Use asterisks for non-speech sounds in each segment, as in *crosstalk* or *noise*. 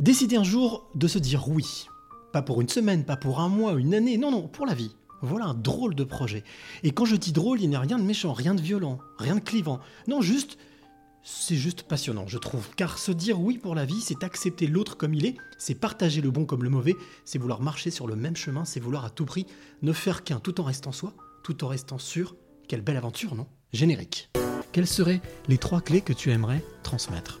Décider un jour de se dire oui. Pas pour une semaine, pas pour un mois, une année, non, non, pour la vie. Voilà un drôle de projet. Et quand je dis drôle, il n'y a rien de méchant, rien de violent, rien de clivant. Non, juste, c'est juste passionnant, je trouve. Car se dire oui pour la vie, c'est accepter l'autre comme il est, c'est partager le bon comme le mauvais, c'est vouloir marcher sur le même chemin, c'est vouloir à tout prix ne faire qu'un tout en restant soi, tout en restant sûr. Quelle belle aventure, non? Générique. Quelles seraient les trois clés que tu aimerais transmettre?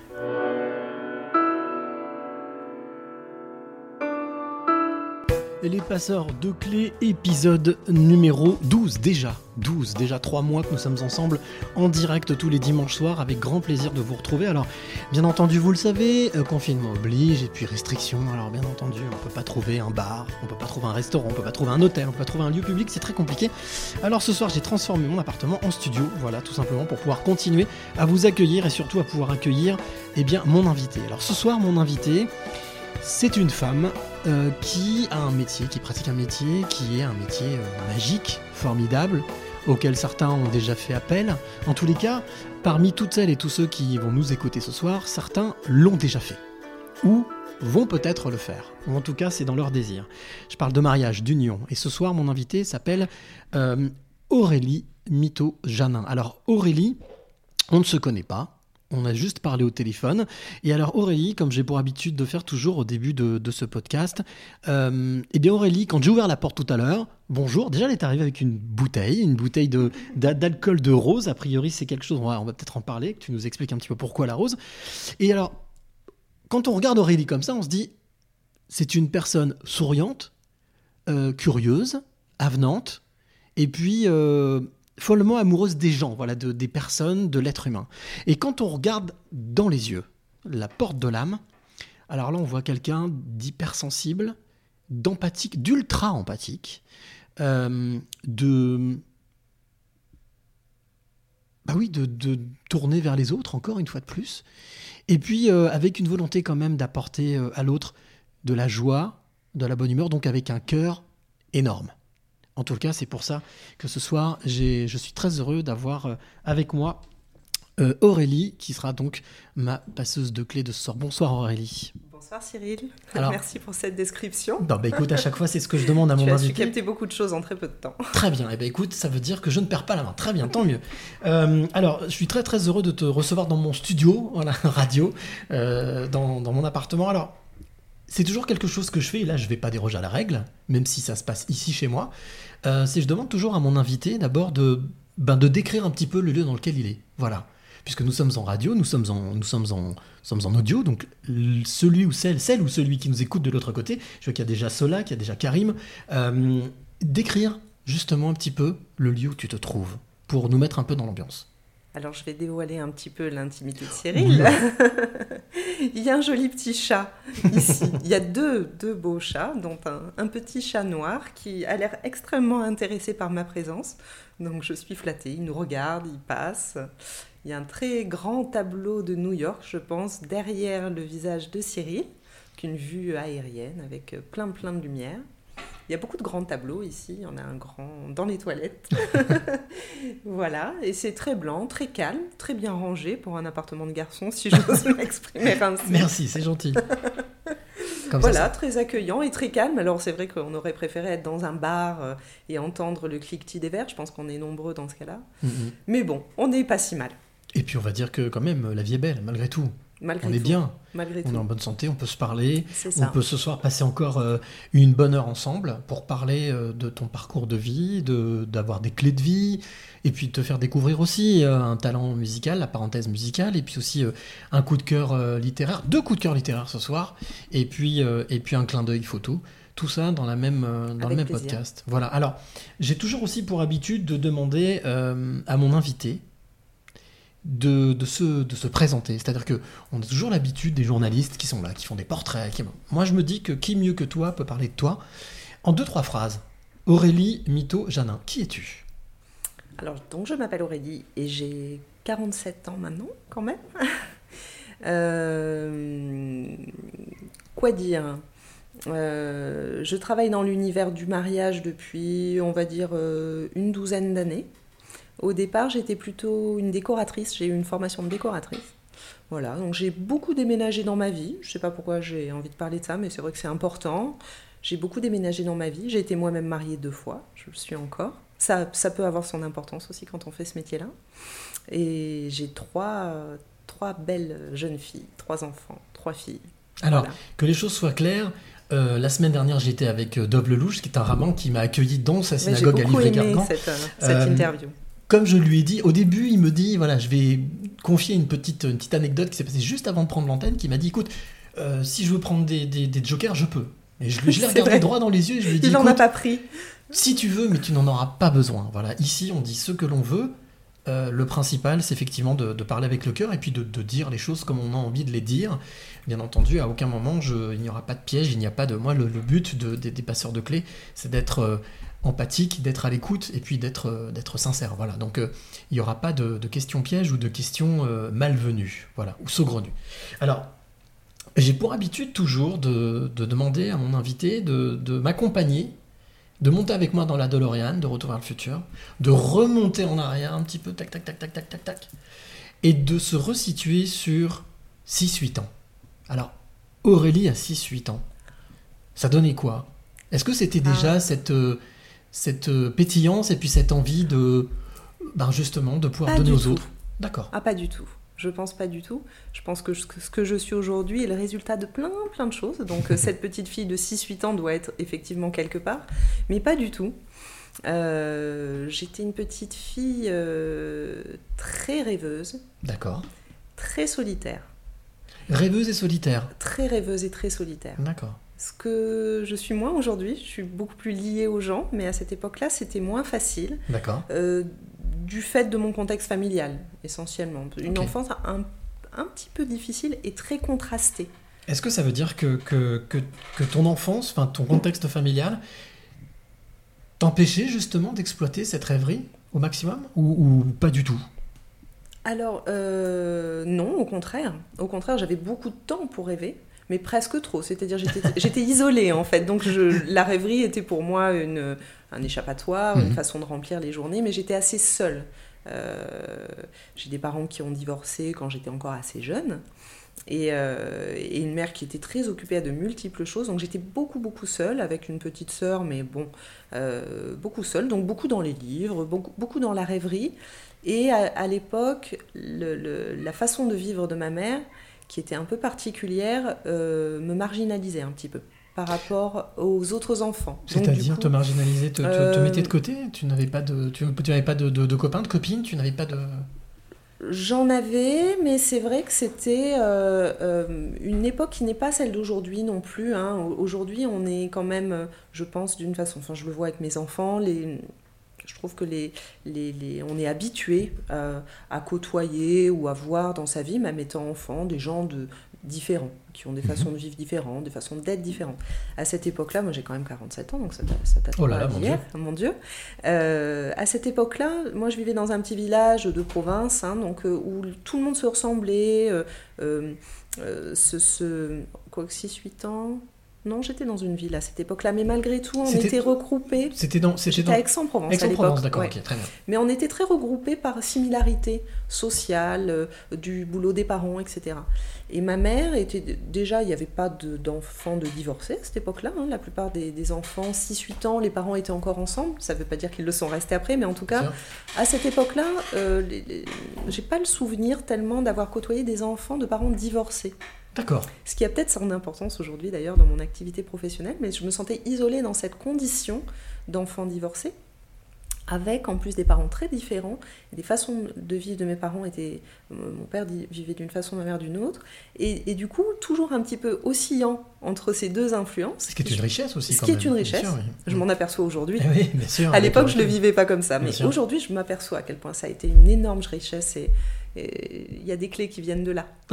Les passeurs de clés, épisode numéro 12 déjà. 12, déjà 3 mois que nous sommes ensemble en direct tous les dimanches soirs avec grand plaisir de vous retrouver. Alors, bien entendu, vous le savez, euh, confinement oblige et puis restrictions. Alors, bien entendu, on peut pas trouver un bar, on peut pas trouver un restaurant, on peut pas trouver un hôtel, on peut pas trouver un lieu public, c'est très compliqué. Alors, ce soir, j'ai transformé mon appartement en studio, voilà, tout simplement pour pouvoir continuer à vous accueillir et surtout à pouvoir accueillir, eh bien, mon invité. Alors, ce soir, mon invité, c'est une femme euh, qui a un métier, qui pratique un métier, qui est un métier euh, magique, formidable, auquel certains ont déjà fait appel. En tous les cas, parmi toutes celles et tous ceux qui vont nous écouter ce soir, certains l'ont déjà fait. Ou vont peut-être le faire. Ou en tout cas, c'est dans leur désir. Je parle de mariage, d'union. Et ce soir, mon invité s'appelle euh, Aurélie Mito-Janin. Alors, Aurélie, on ne se connaît pas. On a juste parlé au téléphone. Et alors Aurélie, comme j'ai pour habitude de faire toujours au début de, ce podcast, euh, eh bien Aurélie, quand j'ai ouvert la porte tout à l'heure, bonjour, déjà elle est arrivée avec une bouteille, une bouteille d'alcool de rose. A priori c'est quelque chose, on va, on va peut-être en parler, que tu nous expliques un petit peu pourquoi la rose. Et alors, quand on regarde Aurélie comme ça, on se dit, c'est une personne souriante, euh, curieuse, avenante, et puis euh, follement amoureuse des gens, voilà, de, des personnes, de l'être humain. Et quand on regarde dans les yeux, la porte de l'âme, alors là on voit quelqu'un d'hypersensible, d'empathique, d'ultra empathique, euh, de... Bah oui, de, de tourner vers les autres, encore une fois de plus. Et puis euh, avec une volonté quand même d'apporter euh, à l'autre de la joie, de la bonne humeur, donc avec un cœur énorme. En tout cas, c'est pour ça que ce soir, je suis très heureux d'avoir euh, avec moi euh, Aurélie, qui sera donc ma passeuse de clés de ce soir. Bonsoir Aurélie. Bonsoir Cyril. Alors- Merci pour cette description. Non, bah écoute, à chaque fois, c'est ce que je demande à *laughs* mon Tu as invité. capter beaucoup de choses en très peu de temps. Très bien, et ben écoute, ça veut dire que je ne perds pas la main. Très bien, tant mieux. Euh, alors, je suis très très heureux de te recevoir dans mon studio, voilà, *laughs* radio, euh, dans, dans mon appartement. Alors, c'est toujours quelque chose que je fais, et là je vais pas déroger à la règle, même si ça se passe ici chez moi. Euh, c'est je demande toujours à mon invité d'abord de, ben, de décrire un petit peu le lieu dans lequel il est. Voilà. Puisque nous sommes en radio, nous sommes en, nous sommes en, sommes en audio, donc celui ou celle, celle ou celui qui nous écoute de l'autre côté, je vois qu'il y a déjà Sola, qu'il y a déjà Karim, euh, décrire justement un petit peu le lieu où tu te trouves, pour nous mettre un peu dans l'ambiance. Alors je vais dévoiler un petit peu l'intimité de Cyril. *laughs* Il y a un joli petit chat ici. Il y a deux, deux beaux chats, dont un, un petit chat noir qui a l'air extrêmement intéressé par ma présence. Donc je suis flattée, il nous regarde, il passe. Il y a un très grand tableau de New York, je pense, derrière le visage de Cyril, qu'une vue aérienne avec plein plein de lumière. Il y a beaucoup de grands tableaux ici, il y en a un grand dans les toilettes. *laughs* voilà, et c'est très blanc, très calme, très bien rangé pour un appartement de garçon, si j'ose *laughs* m'exprimer ainsi. Merci, c'est gentil. Comme Voilà, ça, très accueillant et très calme. Alors c'est vrai qu'on aurait préféré être dans un bar euh, et entendre le cliquetis des verres. Je pense qu'on est nombreux dans ce cas-là. Mhm. Mais bon, on n'est pas si mal, Et puis on va dire que quand même, la vie est belle, malgré tout. Malgré on tout. est bien, Malgré on est en bonne santé, on peut se parler, on peut ce soir passer encore euh, une bonne heure ensemble pour parler euh, de ton parcours de vie, de d'avoir des clés de vie, et puis te faire découvrir aussi euh, un talent musical, la parenthèse musicale, et puis aussi un coup de cœur littéraire, deux coups de cœur littéraires ce soir, et puis, et puis un clin d'œil photo. Tout ça dans, la même, dans le même plaisir. podcast. Voilà. Alors, j'ai toujours aussi pour habitude de demander à mon invité de, se, de se présenter. C'est-à-dire que on a toujours l'habitude des journalistes qui sont là, qui font des portraits. qui- Moi, je me dis que qui mieux que toi peut parler de toi en deux, trois phrases. Aurélie Mito Janin, qui es-tu? Alors, donc, je m'appelle Aurélie et j'ai 47 ans maintenant, quand même. *laughs* Euh, quoi dire? Euh, Je travaille dans l'univers du mariage depuis, on va dire, euh, une douzaine d'années. Au départ, j'étais plutôt une décoratrice. J'ai eu une formation de décoratrice. Voilà, donc j'ai beaucoup déménagé dans ma vie. Je sais pas pourquoi j'ai envie de parler de ça, mais c'est vrai que c'est important. J'ai beaucoup déménagé dans ma vie. J'ai été moi-même mariée deux fois. Je le suis encore. Ça, ça peut avoir son importance aussi quand on fait ce métier-là. Et j'ai trois, trois belles jeunes filles, trois enfants, trois filles. Alors, Voilà. que les choses soient claires, euh, la semaine dernière, j'étais avec euh, Dove Lelouch, qui est un rabbin qui m'a accueilli dans sa synagogue à Livry-Gargan. cette, euh, cette Euh, interview. Comme je lui ai dit, au début, il me dit, voilà, je vais confier une petite, une petite anecdote qui s'est passée juste avant de prendre l'antenne, qui m'a dit, écoute, euh, si je veux prendre des, des- des jokers, je peux. Et je, je *laughs* l'ai regardé droit dans les yeux et je lui ai dit, Il n'en a pas pris. si tu veux, mais tu n'en auras pas besoin. Voilà, ici, on dit ce que l'on veut. Euh, le principal, c'est effectivement de, de parler avec le cœur et puis de, de dire les choses comme on a envie de les dire. Bien entendu, à aucun moment, je, il n'y aura pas de piège, il n'y a pas de... Moi, le, le but de- des, des passeurs de clés, c'est d'être euh, empathique, d'être à l'écoute et puis d'être euh, d'être sincère. Voilà, donc euh, il n'y aura pas de, de questions pièges ou de questions euh, malvenues, voilà, ou saugrenues. Alors, j'ai pour habitude toujours de, de demander à mon invité de, de m'accompagner, de monter avec moi dans la DeLorean, de Retour vers le futur, de remonter en arrière un petit peu, tac, tac, tac, tac, tac, tac, tac, et de se resituer sur 6-8 ans. Alors, Aurélie à 6-8 ans, ça donnait quoi? Est-ce que c'était déjà cette, cette euh, pétillance et puis cette envie de, ben justement, de pouvoir Pas donner aux tout. autres D'accord. Ah, pas du tout. Je pense pas du tout. Je pense que ce que je suis aujourd'hui est le résultat de plein, plein de choses. Donc, euh, *laughs* cette petite fille de 6-8 ans doit être effectivement quelque part, mais pas du tout. Euh, J'étais une petite fille euh, très rêveuse, D'accord. très solitaire. Rêveuse et solitaire. Très rêveuse et très solitaire. D'accord. Ce que je suis moins aujourd'hui, je suis beaucoup plus liée aux gens, mais à cette époque-là, c'était moins facile. D'accord. Euh, du fait de mon contexte familial, essentiellement. Une enfance un, un petit peu difficile et très contrastée. Est-ce que ça veut dire que, que, que, que ton enfance, enfin ton contexte familial, t'empêchait justement d'exploiter cette rêverie au maximum ou, ou pas du tout? Alors, euh, non, au contraire. Au contraire, j'avais beaucoup de temps pour rêver, mais presque trop. C'est-à-dire, *laughs* j'étais isolée, en fait. Donc, je, la rêverie était pour moi une, un échappatoire, une Mhm. façon de remplir les journées, mais j'étais assez seule. Euh, J'ai des parents qui ont divorcé quand j'étais encore assez jeune. Et, euh, et une mère qui était très occupée à de multiples choses. Donc j'étais beaucoup, beaucoup seule, avec une petite sœur, mais bon, euh, beaucoup seule. Donc beaucoup dans les livres, beaucoup, beaucoup dans la rêverie. Et à, à l'époque, la façon de vivre de ma mère, qui était un peu particulière, euh, me marginalisait un petit peu par rapport aux autres enfants. C'est-à-dire te marginaliser, te, te- te euh, de côté Tu n'avais pas de, tu, pas de, de- de copains, de copines Tu n'avais pas de... J'en avais, mais c'est vrai que c'était euh, une époque qui n'est pas celle d'aujourd'hui non plus. hein. Au- Aujourd'hui, on est quand même, je pense, d'une façon, enfin je le vois avec mes enfants, les, je trouve que les, les, les- on est habitué euh, à côtoyer ou à voir dans sa vie, même étant enfant, des gens de, différents, qui ont des façons de vivre différentes, des façons d'être différentes. À cette époque-là, moi j'ai quand même 47 ans, donc ça, ça date Oh là là, mon d'hier, mon Dieu. Euh, à cette époque-là, moi je vivais dans un petit village de province, hein, donc, euh, où tout le monde se ressemblait, euh, ce, ce, quoi que 6-8 ans? Non, j'étais dans une ville à cette époque-là, mais malgré tout, on était regroupés. C'était dans... C'était dans... à Aix-en-Provence Aix-en-Provence, d'accord, ouais. très bien. Mais on était très regroupés par similarité sociale, euh, du boulot des parents, etc. Et ma mère était déjà, il n'y avait pas de- d'enfants de, divorcés à cette époque-là. hein. La plupart des, des enfants, 6-8 ans, les parents étaient encore ensemble. Ça ne veut pas dire qu'ils le sont restés après, mais en tout cas, à cette époque-là, euh, j'ai pas le souvenir tellement d'avoir côtoyé des enfants de parents divorcés. D'accord. Ce qui a peut-être son importance aujourd'hui d'ailleurs dans mon activité professionnelle, mais je me sentais isolée dans cette condition d'enfant divorcé. avec en plus des parents très différents. Des façons de vivre de mes parents étaient. Mon père vivait d'une façon, ma mère d'une autre. Et, et du coup, toujours un petit peu oscillant entre ces deux influences. Ce qui est une richesse aussi. Ce quand qui est même, une bien richesse. sûr, oui. Je m'en aperçois aujourd'hui. Eh oui, bien sûr. À l'époque, le je le recul. vivais pas comme ça, Bien mais aujourd'hui, je m'aperçois à quel point ça a été une énorme richesse et il y a des clés qui viennent de là, *laughs*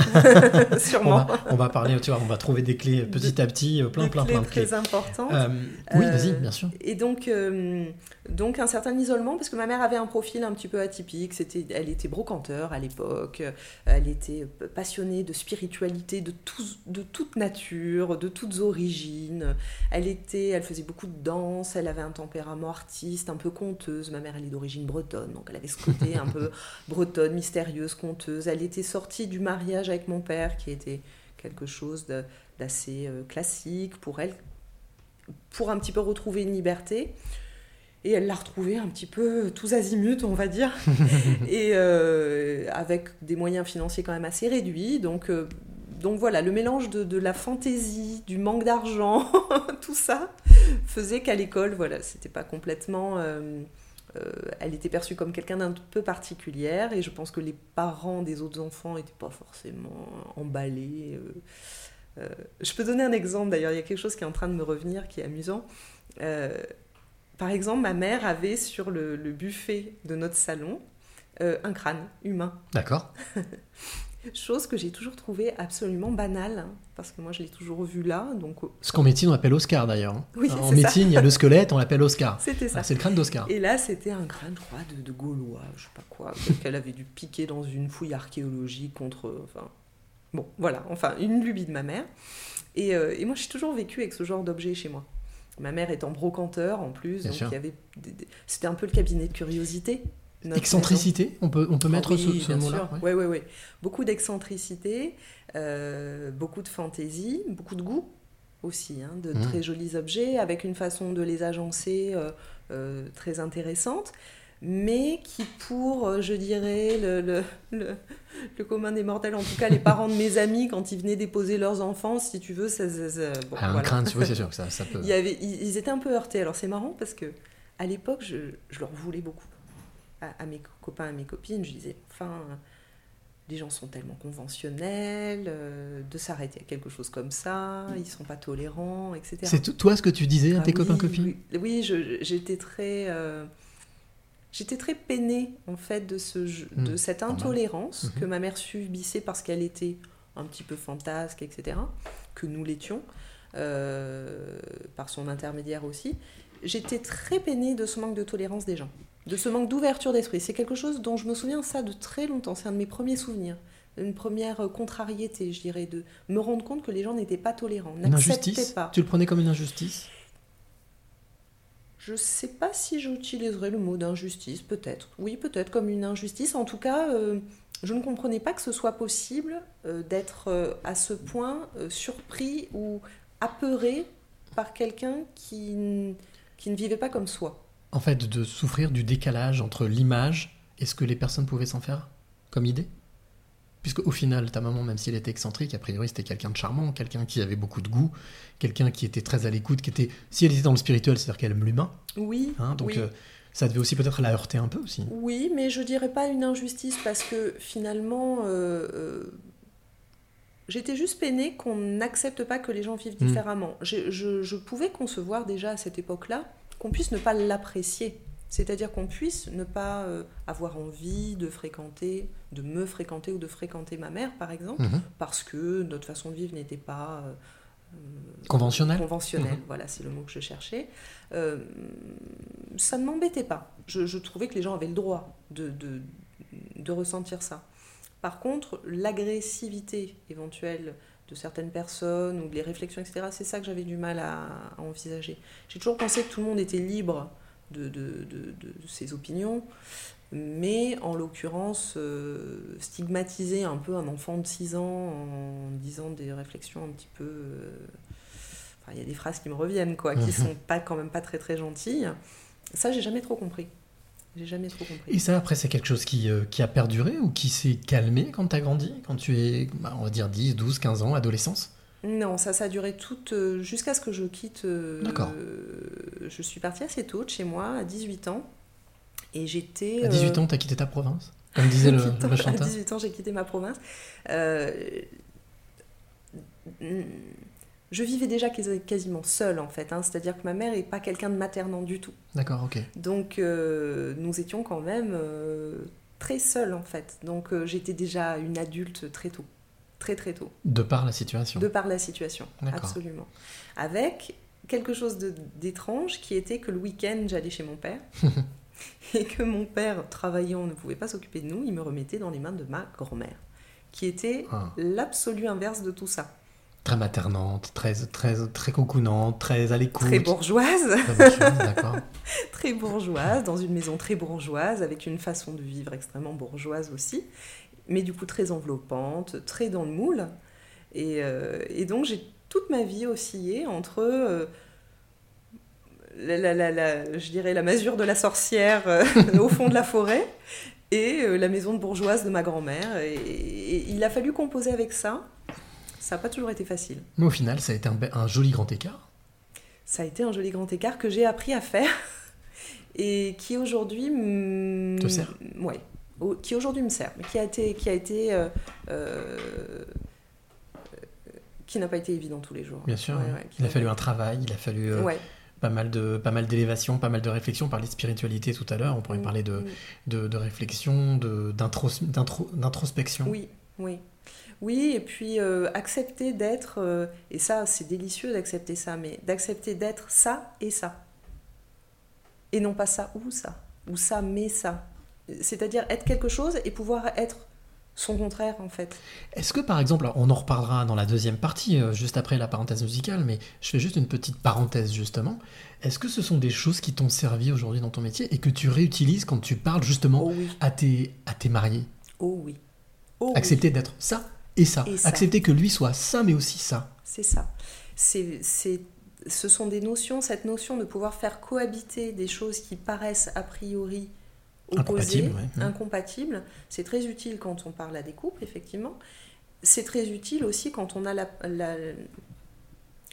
On sûrement. va, on va parler, tu vois, on va trouver des clés petit à petit, euh, plein, Des plein, clés plein de clés. très importantes. Euh, oui, Euh, vas-y, bien sûr. Et donc, euh, donc un certain isolement, parce que ma mère avait un profil un petit peu atypique. C'était, elle était brocanteur à l'époque. Elle était passionnée de spiritualité, de, tous- de toute nature, de toutes origines. Elle était, elle faisait beaucoup de danse. Elle avait un tempérament artiste, un peu conteuse. Ma mère, elle est d'origine bretonne, donc elle avait ce côté un peu *laughs* bretonne, mystérieuse, conteuse. Elle était sortie du mariage avec mon père, qui était quelque chose d'assez euh, classique pour elle, pour un petit peu retrouver une liberté. Et elle l'a retrouvé un petit peu tous azimuts, on va dire, *laughs* et euh, avec des moyens financiers quand même assez réduits. Donc, euh, donc voilà, le mélange de, de la fantaisie, du manque d'argent, *laughs* tout ça, faisait qu'à l'école, voilà, c'était pas complètement. euh, euh, elle était perçue comme quelqu'un d'un peu particulière, et je pense que les parents des autres enfants n'étaient pas forcément emballés. euh, euh, je peux donner un exemple d'ailleurs, il y a quelque chose qui est en train de me revenir qui est amusant. Par exemple, ma mère avait sur le, le buffet de notre salon un crâne humain. D'accord. *laughs* Chose que j'ai toujours trouvée absolument banale, hein, parce que moi je l'ai toujours vu là, donc euh, Ce qu'en médecine on appelle Oscar d'ailleurs. hein. Oui, en médecine, il y a le squelette, on l'appelle Oscar. c'était ça. Ah, c'est le crâne d'Oscar. Et là, c'était un crâne, je crois, de, de Gaulois, je sais pas quoi, qu'elle avait dû piquer dans une fouille archéologique contre. Enfin, bon, voilà, enfin, une lubie de ma mère. Et, euh, et moi, j'ai toujours vécu avec ce genre d'objet chez moi. Ma mère étant brocanteur en plus, Bien donc sûr. il y avait. des- C'était un peu le cabinet de curiosité. Notre maison. Excentricité, on peut, on peut mettre Ah oui, ce, ce mot-là. Ouais, ouais, ouais. Beaucoup d'excentricité, euh, beaucoup de fantaisie, beaucoup de goût aussi, hein, de Mhm. très jolis objets, avec une façon de les agencer euh, euh, très intéressante, mais qui pour, je dirais, le, le, le, le commun des mortels, en tout cas les parents de mes amis, quand ils venaient déposer leurs enfants, si tu veux, ça... ça- ça- bon, Ah, voilà. vois, c'est sûr que ça, ça *laughs* peut. Il y avait, ils, ils étaient un peu heurtés. Alors c'est marrant parce que à l'époque, je, je leur voulais beaucoup. À, à mes co- copains, à mes copines, je disais, enfin, les gens sont tellement conventionnels, euh, de s'arrêter à quelque chose comme ça, ils sont pas tolérants, etc. C'est toi ce que tu disais à Ah tes oui, copains copines Oui, j'étais très, euh, j'étais très peinée en fait de ce, jeu- de Mm, cette intolérance Mhm. que ma mère subissait parce qu'elle était un petit peu fantasque, etc. Que nous l'étions euh, par son intermédiaire aussi. J'étais très peinée de ce manque de tolérance des gens, de ce manque d'ouverture d'esprit. C'est quelque chose dont je me souviens ça de très longtemps. C'est un de mes premiers souvenirs. Une première euh, contrariété, je dirais, de me rendre compte que les gens n'étaient pas tolérants, n'acceptaient injustice pas. Tu le prenais comme une injustice? Je sais pas si j'utiliserais le mot d'injustice, peut-être. Oui, peut-être comme une injustice. En tout cas, euh, je ne comprenais pas que ce soit possible euh, d'être euh, à ce point surpris ou apeuré par quelqu'un qui, qui ne vivait pas comme soi. En fait, de souffrir du décalage entre l'image et ce que les personnes pouvaient s'en faire comme idée Puisque au final, ta maman, même si elle était excentrique, a priori c'était quelqu'un de charmant, quelqu'un qui avait beaucoup de goût, quelqu'un qui était très à l'écoute, qui était... Si elle était dans le spirituel, c'est-à-dire qu'elle aime l'humain, Oui, hein, donc oui. euh, ça devait aussi peut-être la heurter un peu aussi. Oui, mais je dirais pas une injustice parce que finalement, euh, euh, j'étais juste peinée qu'on n'accepte pas que les gens vivent Mm. différemment. Je, je- je pouvais concevoir déjà à cette époque-là qu'on puisse ne pas l'apprécier. C'est-à-dire qu'on puisse ne pas euh, avoir envie de fréquenter, de me fréquenter ou de fréquenter ma mère, par exemple, Mhm. parce que notre façon de vivre n'était pas euh, Conventionnel Conventionnel, Mhm. voilà, c'est le mot que je cherchais. Euh, ça ne m'embêtait pas. Je, je trouvais que les gens avaient le droit de, de, de ressentir ça. Par contre, l'agressivité éventuelle de certaines personnes ou les réflexions, etc., c'est ça que j'avais du mal à, à envisager. J'ai toujours pensé que tout le monde était libre de, de, de- de ses opinions, mais en l'occurrence, euh, stigmatiser un peu un enfant de 6 ans en disant des réflexions un petit peu... euh, Enfin, il y a des phrases qui me reviennent, quoi, qui *laughs* sont pas, quand même pas très très gentilles. Ça, j'ai jamais trop compris. J'ai jamais trop compris. Et ça, après, c'est quelque chose qui, euh, qui a perduré ou qui s'est calmé quand tu as grandi Quand tu es, bah, on va dire, 10, 12, 15 ans, adolescence? Non, ça, ça a duré tout euh, jusqu'à ce que je quitte. euh, D'accord. je suis partie assez tôt de chez moi, à 18 ans. Et j'étais. À 18 euh, ans, t'as quitté ta province Comme disait le, 18 ans, *laughs* le chanteur. À 18 ans, j'ai quitté ma province. Je vivais déjà quasi- quasiment seule en fait, hein. c'est-à-dire que ma mère n'est pas quelqu'un de maternant du tout. D'accord, ok. Donc euh, nous étions quand même euh, très seuls en fait. Donc euh, j'étais déjà une adulte très tôt, très très tôt, De par la situation. de par la situation, absolument. Avec quelque chose d'étrange qui était que le week-end j'allais chez mon père. *laughs* Et que mon père, travaillant, ne pouvait pas s'occuper de nous, il me remettait dans les mains de ma grand-mère, qui était Ah. l'absolu inverse de tout ça. Très maternante, très, très, très très à l'écoute. Très bourgeoise, Très bourgeoise, d'accord. *laughs* très bourgeoise, dans une maison très bourgeoise, avec une façon de vivre extrêmement bourgeoise aussi, mais du coup très enveloppante, très dans le moule. Et, euh, et donc j'ai toute ma vie oscillé entre, euh, la, la- la- la- je dirais, la masure de la sorcière euh, *laughs* au fond de la forêt et la maison de bourgeoise de ma grand-mère. Et, et il a fallu composer avec ça. Ça n'a pas toujours été facile. Mais au final, ça a été un, joli grand écart. Ça a été un joli grand écart que j'ai appris à faire *laughs* et qui aujourd'hui me... Te sert? Au- Qui aujourd'hui me sert, mais qui a été, qui a été, euh, euh, qui n'a pas été évident tous les jours. Bien sûr. Ouais, oui. ouais, qui il a fallu un travail, il a fallu euh, Ouais. pas mal de pas mal d'élévation, pas mal de réflexion. On parlait de spiritualité tout à l'heure. On pourrait Mm, parler de, mm. de, de réflexion, de- d'intros- d'intro- d'introspection. Oui, oui. Oui, et puis euh, accepter d'être, euh, et ça c'est délicieux d'accepter ça, mais d'accepter d'être ça et ça. Et non pas ça ou ça, ou ça mais ça. C'est-à-dire être quelque chose et pouvoir être son contraire en fait. Est-ce que par exemple, on en reparlera dans la deuxième partie, euh, juste après la parenthèse musicale, mais je fais juste une petite parenthèse justement. Est-ce que ce sont des choses qui t'ont servi aujourd'hui dans ton métier et que tu réutilises quand tu parles justement Oh oui, à tes, à tes mariés? Oh oui. Oh oui. Accepter d'être ça et ça. Et ça. Accepter que lui soit ça mais aussi ça. C'est ça. C'est, c'est, ce sont des notions, cette notion de pouvoir faire cohabiter des choses qui paraissent a priori opposées, Incompatibles, ouais. Incompatibles. C'est très utile quand on parle à des couples, effectivement. C'est très utile aussi quand on a la, la,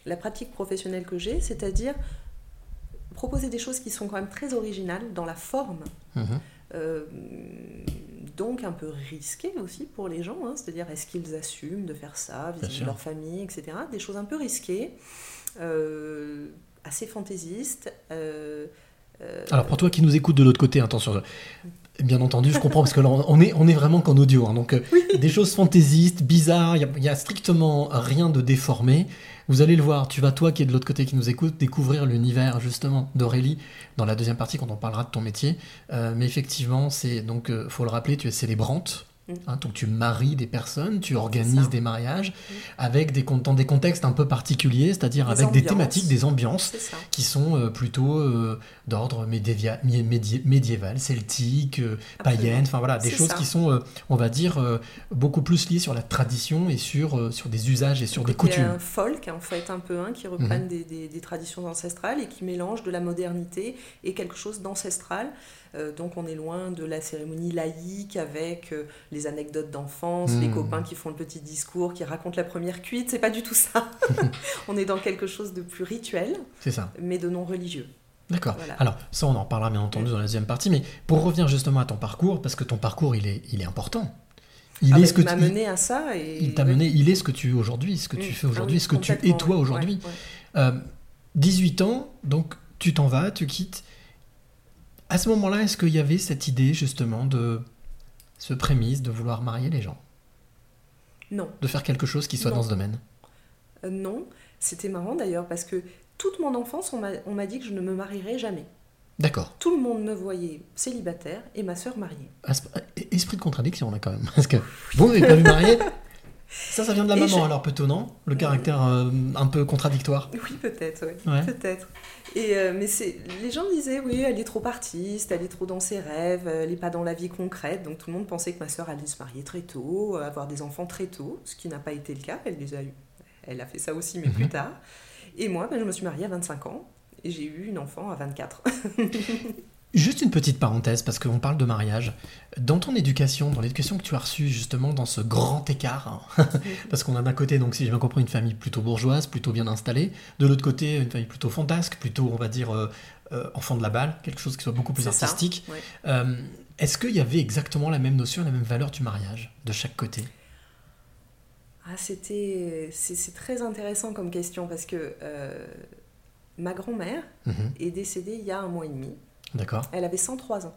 la pratique professionnelle que j'ai, c'est-à-dire proposer des choses qui sont quand même très originales dans la forme. Mhm. Euh, donc un peu risqué aussi pour les gens, hein, c'est-à-dire est-ce qu'ils assument de faire ça vis-à-vis de leur famille, etc. Des choses un peu risquées, euh, assez fantaisistes. euh, euh, Alors pour toi qui nous écoute de l'autre côté, attention. Bien entendu, je comprends parce que là on est, on est vraiment qu'en audio. hein, donc des choses fantaisistes, bizarres, il n'y a, strictement rien de déformé. Vous allez le voir, tu vas toi qui es de l'autre côté qui nous écoute découvrir l'univers justement d'Aurélie dans la deuxième partie quand on parlera de ton métier. Euh, mais effectivement, c'est donc euh, faut le rappeler, tu es célébrante. Mm. hein, donc tu maries des personnes, tu organises des mariages avec des dans des contextes un peu particuliers, c'est-à-dire avec des thématiques, des ambiances qui sont euh, plutôt euh, d'ordre médiéval, celtique, euh, païenne, enfin voilà, des choses ça. qui sont, euh, on va dire, beaucoup plus liées sur la tradition et sur, sur des usages et sur des coutumes. un folk, en fait, un peu, hein, qui reprennent des, des- des traditions ancestrales et qui mélangent de la modernité et quelque chose d'ancestral. Euh, donc on est loin de la cérémonie laïque avec euh, les anecdotes d'enfance, les Mm. copains qui font le petit discours, qui racontent la première cuite. C'est pas du tout ça. *laughs* on est dans quelque chose de plus rituel, ça. mais de non religieux. D'accord. Voilà. Alors, ça, on en reparlera bien entendu dans la deuxième partie, mais pour revenir justement à ton parcours, parce que ton parcours, il est, il est important. Il Ah est bah, ce que m'a mené à ça et il t'a mené, il est ce que tu es aujourd'hui, ce que tu Mm. fais Ah aujourd'hui, oui, ce que tu es toi aujourd'hui. ouais, ouais. Euh, 18 ans, donc tu t'en vas, tu quittes. À ce moment-là, est-ce qu'il y avait cette idée justement de ce prémisse de vouloir marier les gens, Non. de faire quelque chose qui soit Non. dans ce domaine? Euh, non, c'était marrant d'ailleurs parce que toute mon enfance, on m'a dit que je ne me marierais jamais. D'accord. Tout le monde me voyait célibataire et ma sœur mariée. Asp- Esprit de contradiction là quand même, *laughs* parce que vous n'avez pas vu marier? Ça, ça vient de la Et maman je- alors plutôt non? Le caractère euh, un peu contradictoire? Oui, peut-être, ouais. Ouais. peut-être. Et euh, mais c'est, les gens disaient oui, elle est trop artiste, elle est trop dans ses rêves, elle n'est pas dans la vie concrète. Donc tout le monde pensait que ma sœur allait se marier très tôt, avoir des enfants très tôt, ce qui n'a pas été le cas. Elle les a eu. Elle a fait ça aussi, mais Mhm. plus tard. Et moi, ben, je me suis mariée à 25 ans et j'ai eu une enfant à 24. *laughs* Juste une petite parenthèse, parce qu'on parle de mariage. Dans ton éducation, dans l'éducation que tu as reçue justement dans ce grand écart, hein, *laughs* parce qu'on a d'un côté, donc si j'ai bien compris, une famille plutôt bourgeoise, plutôt bien installée, de l'autre côté, une famille plutôt fantasque, plutôt, on va dire, euh, euh, enfant de la balle, quelque chose qui soit beaucoup plus artistique. ouais. Euh, Est-ce qu'il y avait exactement la même notion, la même valeur du mariage de chaque côté? Ah, c'était, c'est, très intéressant comme question parce que ma grand-mère Mhm. est décédée il y a un mois et demi. D'accord Elle avait 103 ans.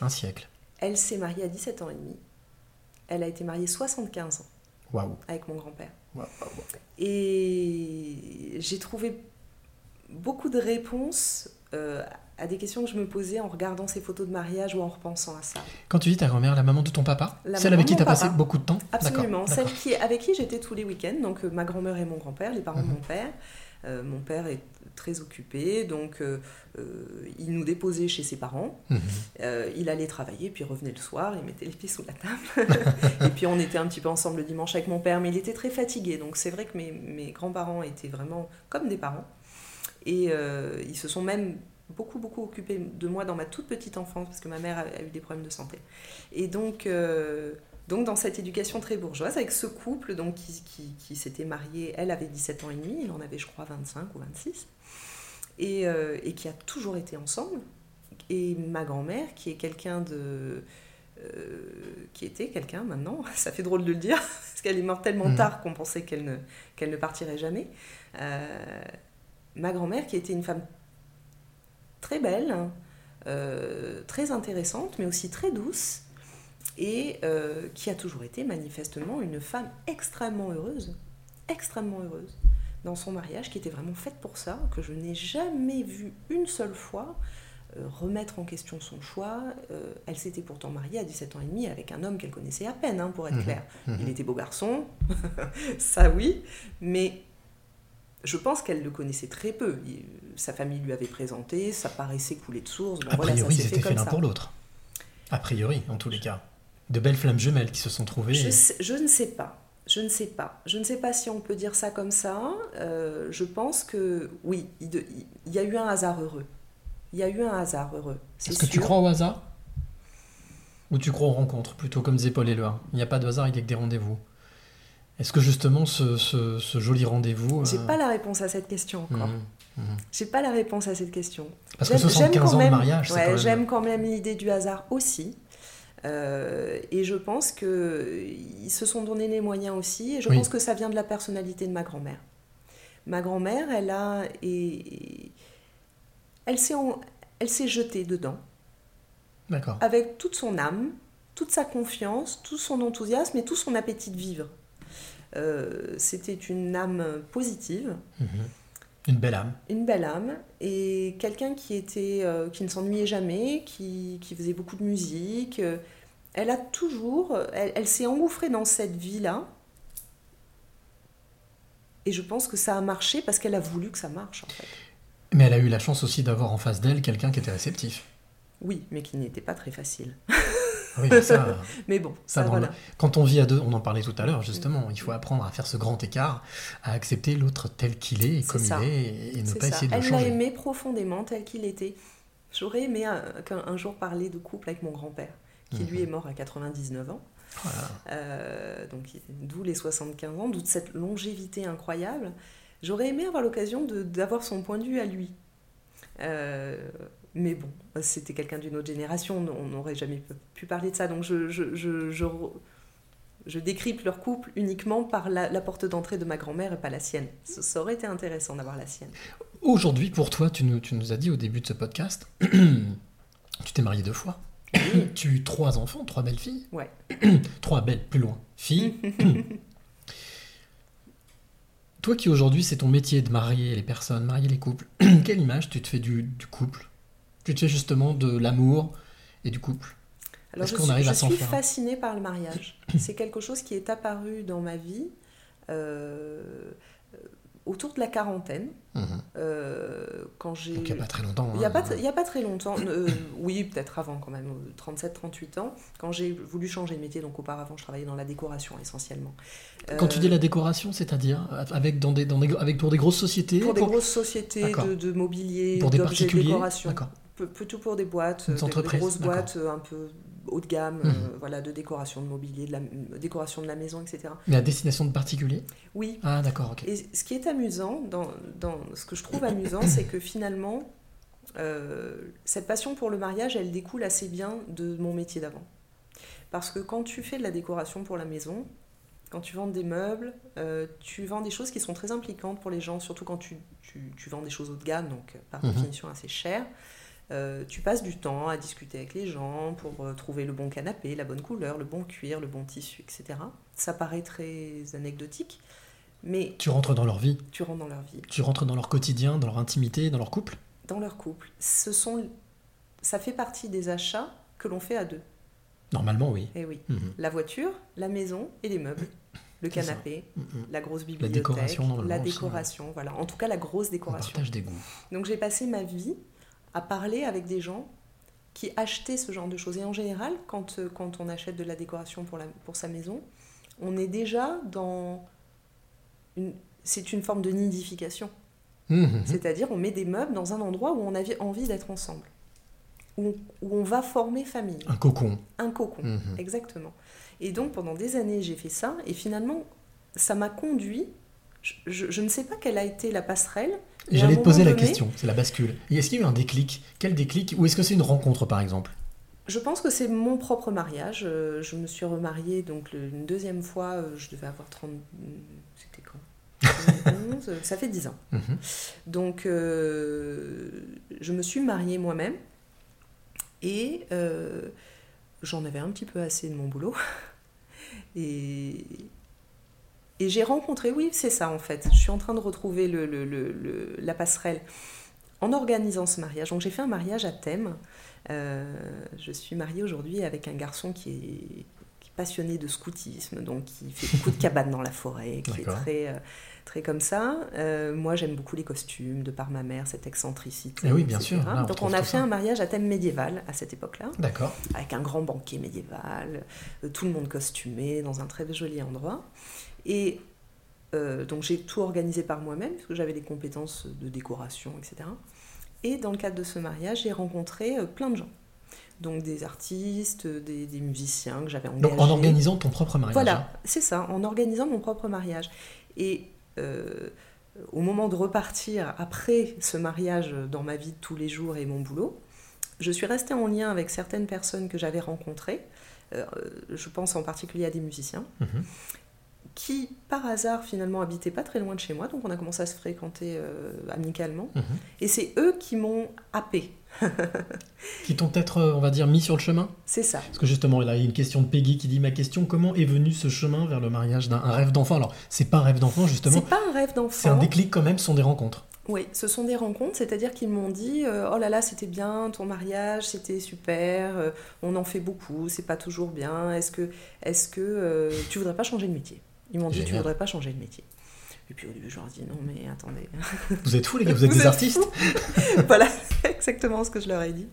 Un siècle. Elle s'est mariée à 17 ans et demi. Elle a été mariée 75 ans Waouh. avec mon grand-père. Et j'ai trouvé beaucoup de réponses euh, à des questions que je me posais en regardant ces photos de mariage ou en repensant à ça. Quand tu dis ta grand-mère, la maman de ton papa? La Celle avec qui tu as passé beaucoup de temps? Absolument, celle qui, avec qui j'étais tous les week-ends, donc euh, ma grand-mère et mon grand-père, les parents Mhm. de mon père. Euh, mon père est très occupé, donc euh, euh, il nous déposait chez ses parents. Mhm. Euh, il allait travailler, puis revenait le soir, il mettait les pieds sous la table. *laughs* et puis on était un petit peu ensemble le dimanche avec mon père, mais il était très fatigué. Donc c'est vrai que mes, mes grands-parents étaient vraiment comme des parents. Et ils se sont même beaucoup, beaucoup occupés de moi dans ma toute petite enfance, parce que ma mère a, a eu des problèmes de santé. Et donc, euh, donc dans cette éducation très bourgeoise, avec ce couple donc, qui, qui, qui s'était marié, elle avait 17 ans et demi, il en avait je crois 25 ou 26, et, euh, et qui a toujours été ensemble. Et ma grand-mère, qui est quelqu'un de... euh, qui était quelqu'un maintenant, *laughs* ça fait drôle de le dire, *laughs* parce qu'elle est morte tellement Mhm. tard qu'on pensait qu'elle ne, qu'elle ne partirait jamais. Euh, ma grand-mère, qui était une femme très belle, euh, très intéressante, mais aussi très douce, et euh, qui a toujours été manifestement une femme extrêmement heureuse, extrêmement heureuse, dans son mariage, qui était vraiment faite pour ça, que je n'ai jamais vu une seule fois euh, remettre en question son choix. Euh, elle s'était pourtant mariée à 17 ans et demi avec un homme qu'elle connaissait à peine, hein, pour être Mhm. clair. Mhm. Il était beau garçon, *laughs* ça oui, mais je pense qu'elle le connaissait très peu. Il- sa famille lui avait présenté, ça paraissait couler de source. Bon, A voilà, ça priori, s'est ils fait étaient faits comme l'un ça. pour l'autre. A priori, en tous les cas. De belles flammes jumelles qui se sont trouvées. Je, sais- je ne sais pas. Je ne sais pas. Je ne sais pas si on peut dire ça comme ça. Euh, je pense que oui, il, de- il y a eu un hasard heureux. Il y a eu un hasard heureux. Est-ce que tu crois au hasard? Ou tu crois aux rencontres, plutôt comme disait Paul Éluard? Il n'y a pas de hasard, il n'y a que des rendez-vous. Est-ce que justement ce, ce- ce joli rendez-vous... J'ai euh, pas la réponse à cette question encore. mhm, mhm. J'ai pas la réponse à cette question. Parce que J'aime- 75 j'aime quand ans de même- mariage, ouais, quand même- J'aime quand même l'idée du hasard aussi. Euh, et je pense qu'ils se sont donné les moyens aussi. Et je Oui. pense que ça vient de la personnalité de ma grand-mère. Ma grand-mère, elle a. Et, elle s'est en- elle s'est jetée dedans D'accord. avec toute son âme, toute sa confiance, tout son enthousiasme et tout son appétit de vivre. Euh, C'était une âme positive Mhm. Une belle âme. une belle âme et quelqu'un qui était euh, qui ne s'ennuyait jamais, qui, qui faisait beaucoup de musique. euh, Elle a toujours, elle, elle s'est engouffrée dans cette vie-là. Et je pense que ça a marché parce qu'elle a voulu que ça marche en fait. Mais elle a eu la chance aussi d'avoir en face d'elle quelqu'un qui était réceptif. Oui, mais qui n'était pas très facile. *laughs* Oui, mais *laughs* ça, Mais bon, ça ça, dans voilà. le- quand on vit à deux, on en parlait tout à l'heure justement, il faut apprendre à faire ce grand écart, à accepter l'autre tel qu'il est et comme ça. il est et, ne pas ça. essayer de le Elle l'a changer. aimé profondément tel qu'il était. J'aurais aimé un, qu'un un jour parler de couple avec mon grand-père, qui lui Mhm. est mort à 99 ans. Voilà. Euh, donc d'où les 75 ans, d'où cette longévité incroyable. J'aurais aimé avoir l'occasion d'avoir son point de vue à lui. Euh, mais bon, c'était quelqu'un d'une autre génération, on n'aurait jamais pu- parler de ça. Donc je, je, je, je, décrypte leur couple uniquement par la, la porte d'entrée de ma grand-mère et pas la sienne. Ça, ça aurait été intéressant d'avoir la sienne. Aujourd'hui, pour toi, tu nous, tu nous as dit au début de ce podcast, *clears throat* tu t'es marié deux fois. tu as eu trois enfants, trois belles filles. Ouais. *clears throat* trois belles, plus loin, filles. *clears throat* Toi qui aujourd'hui, c'est ton métier de marier les personnes, marier les couples, quelle image tu te fais du, du couple? Tu te fais justement de l'amour et du couple Alors je qu'on suis, arrive je suis fascinée par le mariage. *clears throat* C'est quelque chose qui est apparu dans ma vie euh, autour de la quarantaine, Mhm. euh, quand j'ai... Donc il n'y a pas très longtemps. Il n'y a, hein. t- a pas très longtemps, euh, oui, peut-être avant quand même, 37-38 ans, quand j'ai voulu changer de métier. Donc auparavant, je travaillais dans la décoration essentiellement. Quand tu dis la décoration, c'est-à-dire avec, dans des, dans des, avec pour des grosses sociétés Pour des grosses sociétés de, de mobilier, Pour des d'objets de particuliers décoration. D'accord. Plutôt pour des boîtes, euh, des, grosses boîtes euh, un peu haut de gamme, Mhm. euh, voilà, de décoration de mobilier, de la décoration de la maison, etc. Mais à destination de particuliers Oui. Ah, d'accord, ok. Et ce qui est amusant, dans, dans ce que je trouve amusant, c'est que finalement, euh, cette passion pour le mariage, elle découle assez bien de mon métier d'avant. Parce que quand tu fais de la décoration pour la maison, quand tu vends des meubles, euh, tu vends des choses qui sont très impliquantes pour les gens, surtout quand tu, tu- tu vends des choses haut de gamme, donc par Mhm. définition assez chères. Euh, tu passes du temps à discuter avec les gens pour euh, trouver le bon canapé, la bonne couleur, le bon cuir, le bon tissu, etc. Ça paraît très anecdotique, mais Tu rentres dans leur vie, tu rentres dans leur vie, tu rentres dans leur quotidien, dans leur intimité, dans leur couple dans leur couple. Ce sont, ça fait partie des achats que l'on fait à deux. Normalement, oui. Eh oui, Mhm. la voiture, la maison et les meubles, le canapé, Mhm. la grosse bibliothèque, décoration, normalement, la décoration, voilà. En tout cas, la grosse On décoration. partage des goûts. Donc j'ai passé ma vie à parler avec des gens qui achetaient ce genre de choses. Et en général, quand, euh, quand on achète de la décoration pour, la, pour sa maison, on est déjà dans... C'est une forme de nidification. Mhm. C'est-à-dire, on met des meubles dans un endroit où on a envie d'être ensemble, où, où on va former famille, Un cocon. un cocon, exactement. Et donc, pendant des années, j'ai fait ça, et finalement, ça m'a conduit. Je, je- je ne sais pas quelle a été la passerelle. J'allais te poser la question, c'est la bascule. Est-ce qu'il y a eu un déclic? Quel déclic? Ou est-ce que c'est une rencontre, par exemple? Je pense que c'est mon propre mariage. Euh, Je me suis remariée donc une deuxième fois, euh, je devais avoir 30. C'était quand? 2011, euh, Ça fait 10 ans. Mhm. Donc, euh, je me suis mariée moi-même et euh, j'en avais un petit peu assez de mon boulot. Et, et j'ai rencontré, oui, c'est ça en fait. Je suis en train de retrouver le, le- le- le- la passerelle en organisant ce mariage. Donc, j'ai fait un mariage à thème. Euh, je suis mariée aujourd'hui avec un garçon qui est, qui est passionné de scoutisme, donc qui fait beaucoup de cabanes dans la forêt, qui est très, euh, très comme ça. Euh, moi, j'aime beaucoup les costumes, de par ma mère, cette excentricité. Eh oui, bien etc. sûr, là, on donc, on a fait ça. un mariage à thème médiéval à cette époque-là, D'accord. avec un grand banquet médiéval, tout le monde costumé, dans un très joli endroit. Et euh, donc, j'ai tout organisé par moi-même, parce que j'avais des compétences de décoration, etc. Et dans le cadre de ce mariage, j'ai rencontré euh, plein de gens. Donc des artistes, des, des musiciens que j'avais engagés. Donc en organisant ton propre mariage. hein. Voilà, c'est ça, en organisant mon propre mariage. Et euh, au moment de repartir après ce mariage dans ma vie de tous les jours et mon boulot, je suis restée en lien avec certaines personnes que j'avais rencontrées. Euh, je pense en particulier à des musiciens Mhm. Qui, par hasard, finalement, habitaient pas très loin de chez moi. Donc on a commencé à se fréquenter euh, amicalement. Mhm. Et c'est eux qui m'ont happé. *laughs* Qui t'ont peut-être, euh, on va dire, mis sur le chemin C'est ça. Parce que justement, là, il y a une question de Peggy qui dit Ma question, comment est venu ce chemin vers le mariage d'un un rêve d'enfant? Alors, c'est pas un rêve d'enfant, justement. C'est pas un rêve d'enfant. C'est un déclic quand même, ce sont des rencontres. Oui, ce sont des rencontres, c'est-à-dire qu'ils m'ont dit euh, Oh là là, c'était bien ton mariage, c'était super, euh, on en fait beaucoup, c'est pas toujours bien, est-ce que, est que euh, tu voudrais pas changer de métier? Ils m'ont dit Tu Génial. voudrais pas changer de métier Et puis au début, je leur dis Non, mais attendez. *laughs* Vous êtes fous, les gars, vous *laughs* êtes des artistes. *laughs* Voilà, c'est exactement ce que je leur ai dit.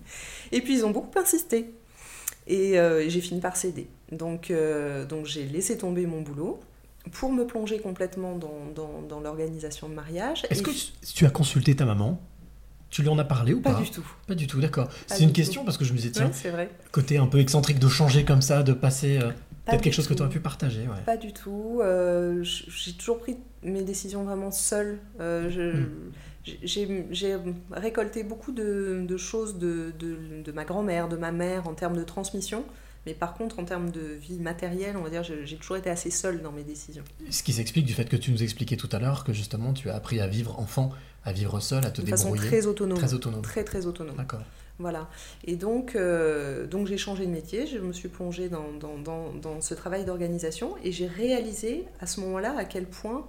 Et puis ils ont beaucoup insisté. Et euh, j'ai fini par céder. Donc, euh, donc j'ai laissé tomber mon boulot pour me plonger complètement dans, dans, dans l'organisation de mariage. Est-ce que tu as consulté ta maman? Tu lui en as parlé ou Pas pas? du tout. Pas du tout, d'accord. C'est une question tout. parce que je me disais, tiens, Ouais, vrai. côté un peu excentrique de changer comme ça, de passer. euh, Peut-être quelque chose que tu aurais pu partager, ouais. Pas du tout. euh, j'ai toujours pris mes décisions vraiment seule. Euh, Hmm. j'ai, récolté beaucoup de, de choses de, de- de ma grand-mère, de ma mère en termes de transmission. Mais par contre, en termes de vie matérielle, on va dire, j'ai toujours été assez seule dans mes décisions. Ce qui s'explique du fait que tu nous expliquais tout à l'heure que justement tu as appris à vivre enfant, à vivre seul, à te de façon débrouiller. très autonome. Très autonome. Très, très autonome. D'accord. Voilà. Et donc, euh, donc j'ai changé de métier, je me suis plongée dans, dans, dans, dans ce travail d'organisation et j'ai réalisé à ce moment-là à quel point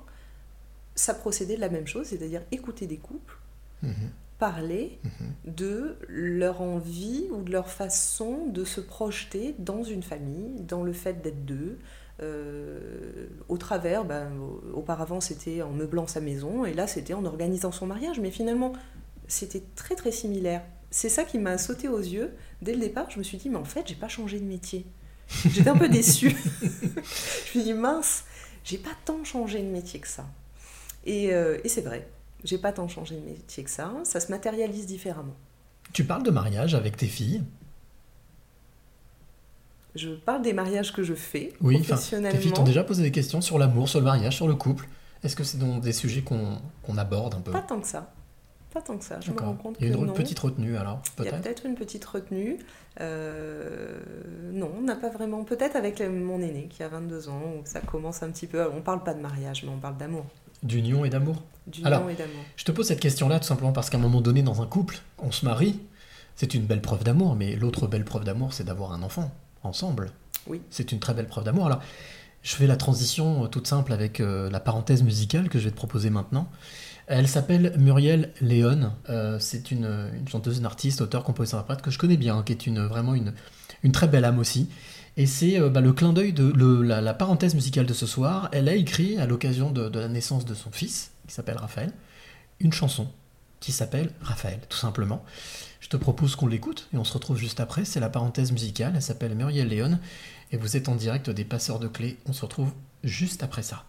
ça procédait de la même chose, c'est-à-dire écouter des couples, Mhm. parler Mhm. de leur envie ou de leur façon de se projeter dans une famille, dans le fait d'être deux. euh, au travers, ben, auparavant c'était en meublant sa maison et là c'était en organisant son mariage, mais finalement c'était très très similaire. C'est ça qui m'a sauté aux yeux. Dès le départ, je me suis dit, mais en fait, j'ai pas changé de métier. J'étais un peu déçue. *laughs* je me suis dit, mince, j'ai pas tant changé de métier que ça. Et, euh, et c'est vrai, j'ai pas tant changé de métier que ça. Ça se matérialise différemment. Tu parles de mariage avec tes filles? Je parle des mariages que je fais Oui, professionnellement. tes filles t'ont déjà posé des questions sur l'amour, sur le mariage, sur le couple. Est-ce que c'est donc des sujets qu'on qu'on aborde un peu? Pas tant que ça. Pas tant que ça. Je me rends compte Il y a une non. petite retenue alors, Il y a peut-être peut-être une petite retenue. Euh, non, on n'a pas vraiment. Peut-être avec mon aîné qui a 22 ans, où ça commence un petit peu. On parle pas de mariage, mais on parle d'amour. D'union et d'amour D'union et d'amour. Je te pose cette question-là tout simplement parce qu'à un moment donné, dans un couple, on se marie, c'est une belle preuve d'amour, mais l'autre belle preuve d'amour, c'est d'avoir un enfant ensemble. Oui. C'est une très belle preuve d'amour. Alors, je fais la transition euh, toute simple avec euh, la parenthèse musicale que je vais te proposer maintenant. Elle s'appelle Muriel Léon. Euh, c'est une, chanteuse, une artiste, auteur, compositeur, interprète que je connais bien, hein, qui est une, vraiment une, très belle âme aussi. Et c'est euh, bah, le clin d'œil de la, parenthèse musicale de ce soir. Elle a écrit, à l'occasion de, de la naissance de son fils, qui s'appelle Raphaël, une chanson qui s'appelle Raphaël, tout simplement. Je te propose qu'on l'écoute et on se retrouve juste après. C'est la parenthèse musicale, elle s'appelle Muriel Léon et vous êtes en direct des passeurs de clés. On se retrouve juste après ça.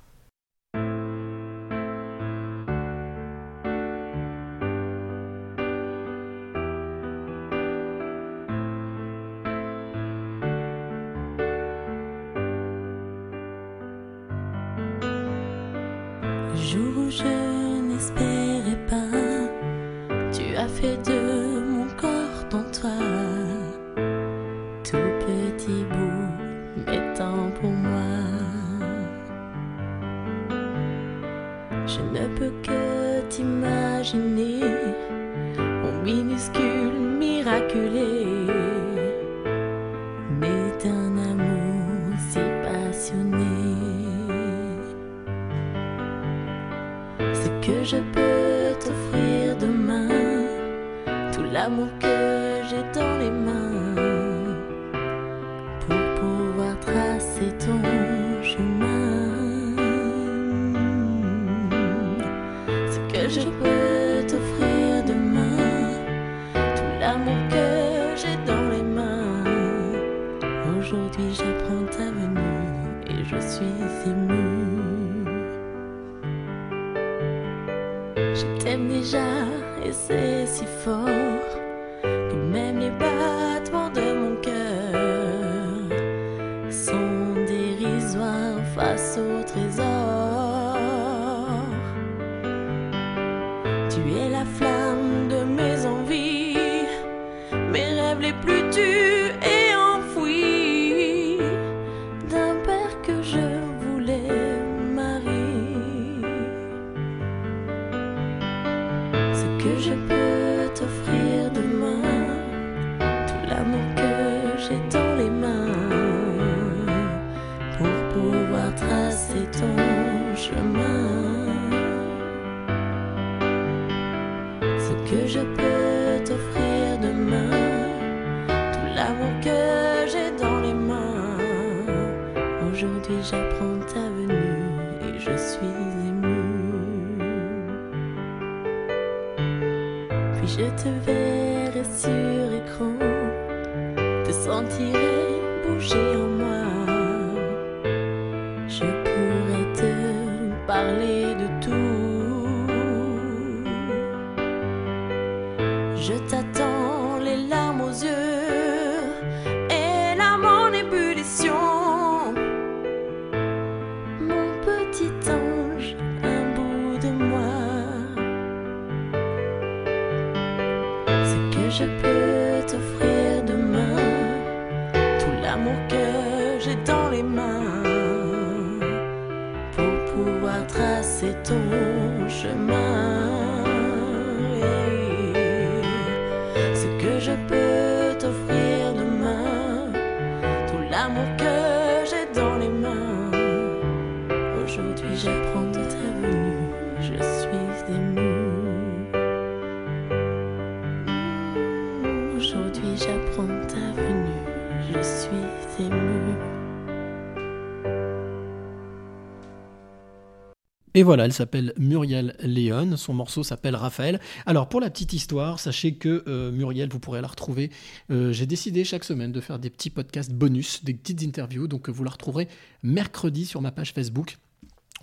Et voilà, elle s'appelle Muriel Léon, son morceau s'appelle Raphaël. Alors pour la petite histoire, sachez que euh, Muriel, vous pourrez la retrouver. euh, J'ai décidé chaque semaine de faire des petits podcasts bonus, des petites interviews, donc vous la retrouverez mercredi sur ma page Facebook.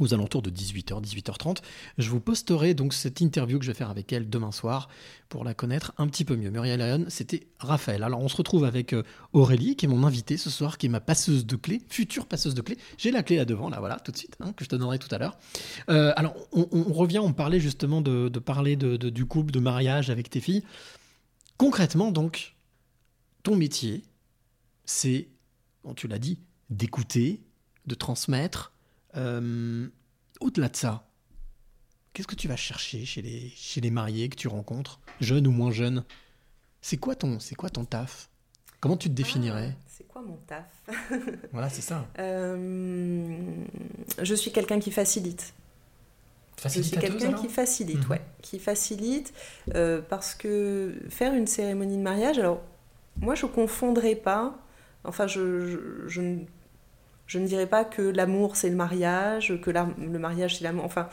Aux alentours de 18h, 18h30. Je vous posterai donc cette interview que je vais faire avec elle demain soir pour la connaître un petit peu mieux. Muriel Lyon, c'était Raphaël. Alors on se retrouve avec euh, Aurélie, qui est mon invitée ce soir, qui est ma passeuse de clés, future passeuse de clés. J'ai la clé là devant, là voilà, tout de suite, hein, que je te donnerai tout à l'heure. Euh, alors on, revient, on parlait justement de, parler du couple, de mariage avec tes filles. Concrètement donc, ton métier, c'est, bon, tu l'as dit, d'écouter, de transmettre. Euh, Au-delà de ça, qu'est-ce que tu vas chercher chez les, chez les mariés que tu rencontres, jeunes ou moins jeunes? C'est quoi ton, c'est quoi ton taf? Comment tu te définirais? Ah, C'est quoi mon taf? *laughs* Voilà, c'est ça. Euh, Je suis quelqu'un qui facilite. Je suis quelqu'un qui facilite, Mhm. ouais, qui facilite euh, parce que faire une cérémonie de mariage, alors moi je confondrais pas, enfin je, je, je ne, je ne dirais pas que l'amour c'est le mariage, que la- le mariage c'est l'amour, enfin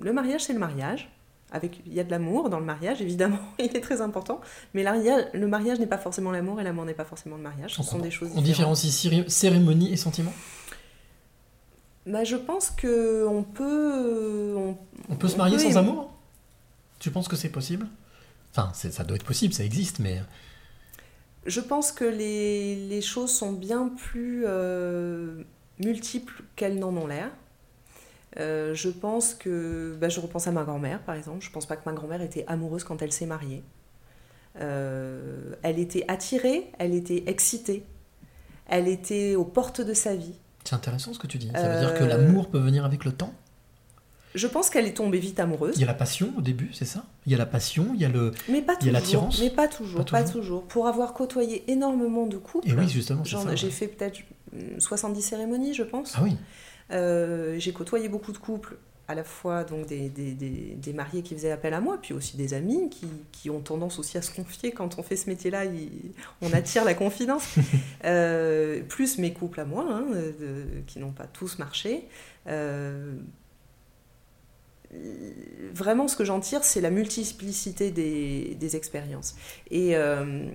le mariage c'est le mariage. Avec, il y a de l'amour dans le mariage, évidemment, *laughs* il est très important. Mais le mariage n'est pas forcément l'amour et l'amour n'est pas forcément le mariage. Ce sont des choses On différentes. différencie cérémonie et sentiment? Bah, je pense que on peut. On, On peut se marier peut sans amour? Tu penses que c'est possible? Enfin, ça doit être possible, ça existe, mais Je pense que les, les choses sont bien plus euh, multiples qu'elles n'en ont l'air. Euh, je pense que. bah, je repense à ma grand-mère, par exemple. Je pense pas que ma grand-mère était amoureuse quand elle s'est mariée. Euh, elle était attirée, elle était excitée, elle était aux portes de sa vie. c'est intéressant ce que tu dis. Ça veut dire que l'amour peut venir avec le temps? Je pense qu'elle est tombée vite amoureuse. Il y a la passion au début, c'est ça? Il y a la passion, il y a le... Mais pas Il y a toujours. l'attirance Mais pas toujours, Pas pas toujours. Pour avoir côtoyé énormément de couples. Et oui, justement, c'est ça, J'ai ouais. fait peut-être hum, 70 cérémonies, je pense. Ah oui Euh, j'ai côtoyé beaucoup de couples, à la fois donc des, des, des- des mariés qui faisaient appel à moi, puis aussi des amis qui, qui ont tendance aussi à se confier. Quand on fait ce métier-là, on *laughs* attire la confidence. Euh, plus mes couples à moi, hein, de- qui n'ont pas tous marché. Euh, vraiment, ce que j'en tire, c'est la multiplicité des, expériences. Et, euh,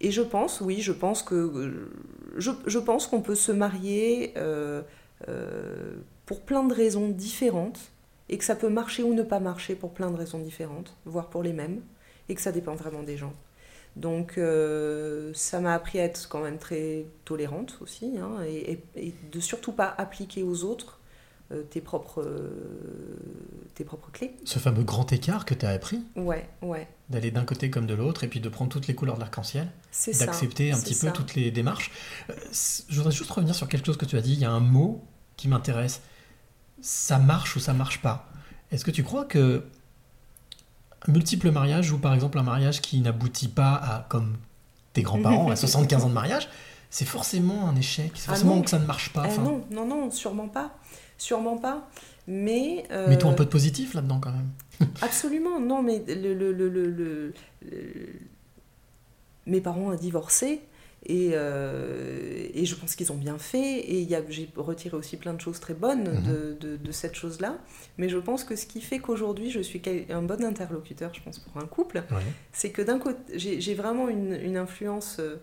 et je pense, oui, je pense que je, pense qu'on peut se marier euh, euh, pour plein de raisons différentes et que ça peut marcher ou ne pas marcher pour plein de raisons différentes, voire pour les mêmes, et que ça dépend vraiment des gens. Donc ça m'a appris à être quand même très tolérante aussi, hein, et, de surtout pas appliquer aux autres tes, propres, euh, tes propres clés. Ce fameux grand écart que tu as appris, Ouais, ouais, d'aller d'un côté comme de l'autre, et puis de prendre toutes les couleurs de l'arc-en-ciel, c'est ça. d'accepter un petit ça. peu toutes les démarches. Euh, Je voudrais juste revenir sur quelque chose que tu as dit, il y a un mot qui m'intéresse. Ça marche ou ça marche pas? Est-ce que tu crois que un multiple mariage, ou par exemple un mariage qui n'aboutit pas à, comme tes grands-parents, à *laughs* 75 ans de mariage, c'est forcément un échec, c'est Ah forcément que ça ne marche pas. Ah non, non, non, sûrement pas. Sûrement pas. Mais. euh, Mets-toi un peu de positif là-dedans quand même. *laughs* Absolument, non, mais le, mes parents ont divorcé et, euh, et je pense qu'ils ont bien fait. Et j'ai retiré aussi plein de choses très bonnes Mhm. de, de- de cette chose-là. Mais je pense que ce qui fait qu'aujourd'hui je suis un bon interlocuteur, je pense, pour un couple, Ouais. c'est que d'un côté, j'ai vraiment une, une influence euh,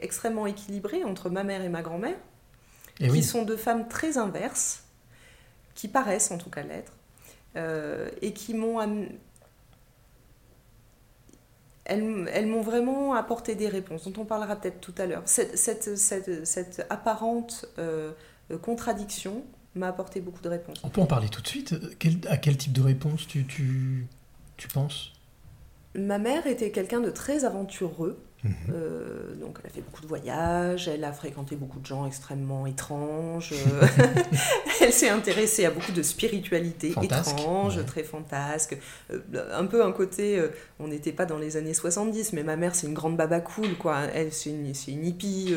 extrêmement équilibrée entre ma mère et ma grand-mère Et qui oui, sont deux femmes très inverses, qui paraissent en tout cas l'être, euh, et qui m'ont am- elles, elles m'ont vraiment apporté des réponses, dont on parlera peut-être tout à l'heure. Cette, cette, cette, cette apparente euh, contradiction m'a apporté beaucoup de réponses. on peut en parler tout de suite? Quel- à quel type de réponse tu, tu, tu penses? Ma mère était quelqu'un de très aventureux. Mhm. Euh, donc elle a fait beaucoup de voyages, elle a fréquenté beaucoup de gens extrêmement étranges, euh, *laughs* *laughs* elle s'est intéressée à beaucoup de spiritualité Fantasque, étrange, ouais. très fantasque, Euh, un peu un côté, euh, on n'était pas dans les années 70, mais ma mère c'est une grande baba cool, quoi. elle c'est une, c'est une hippie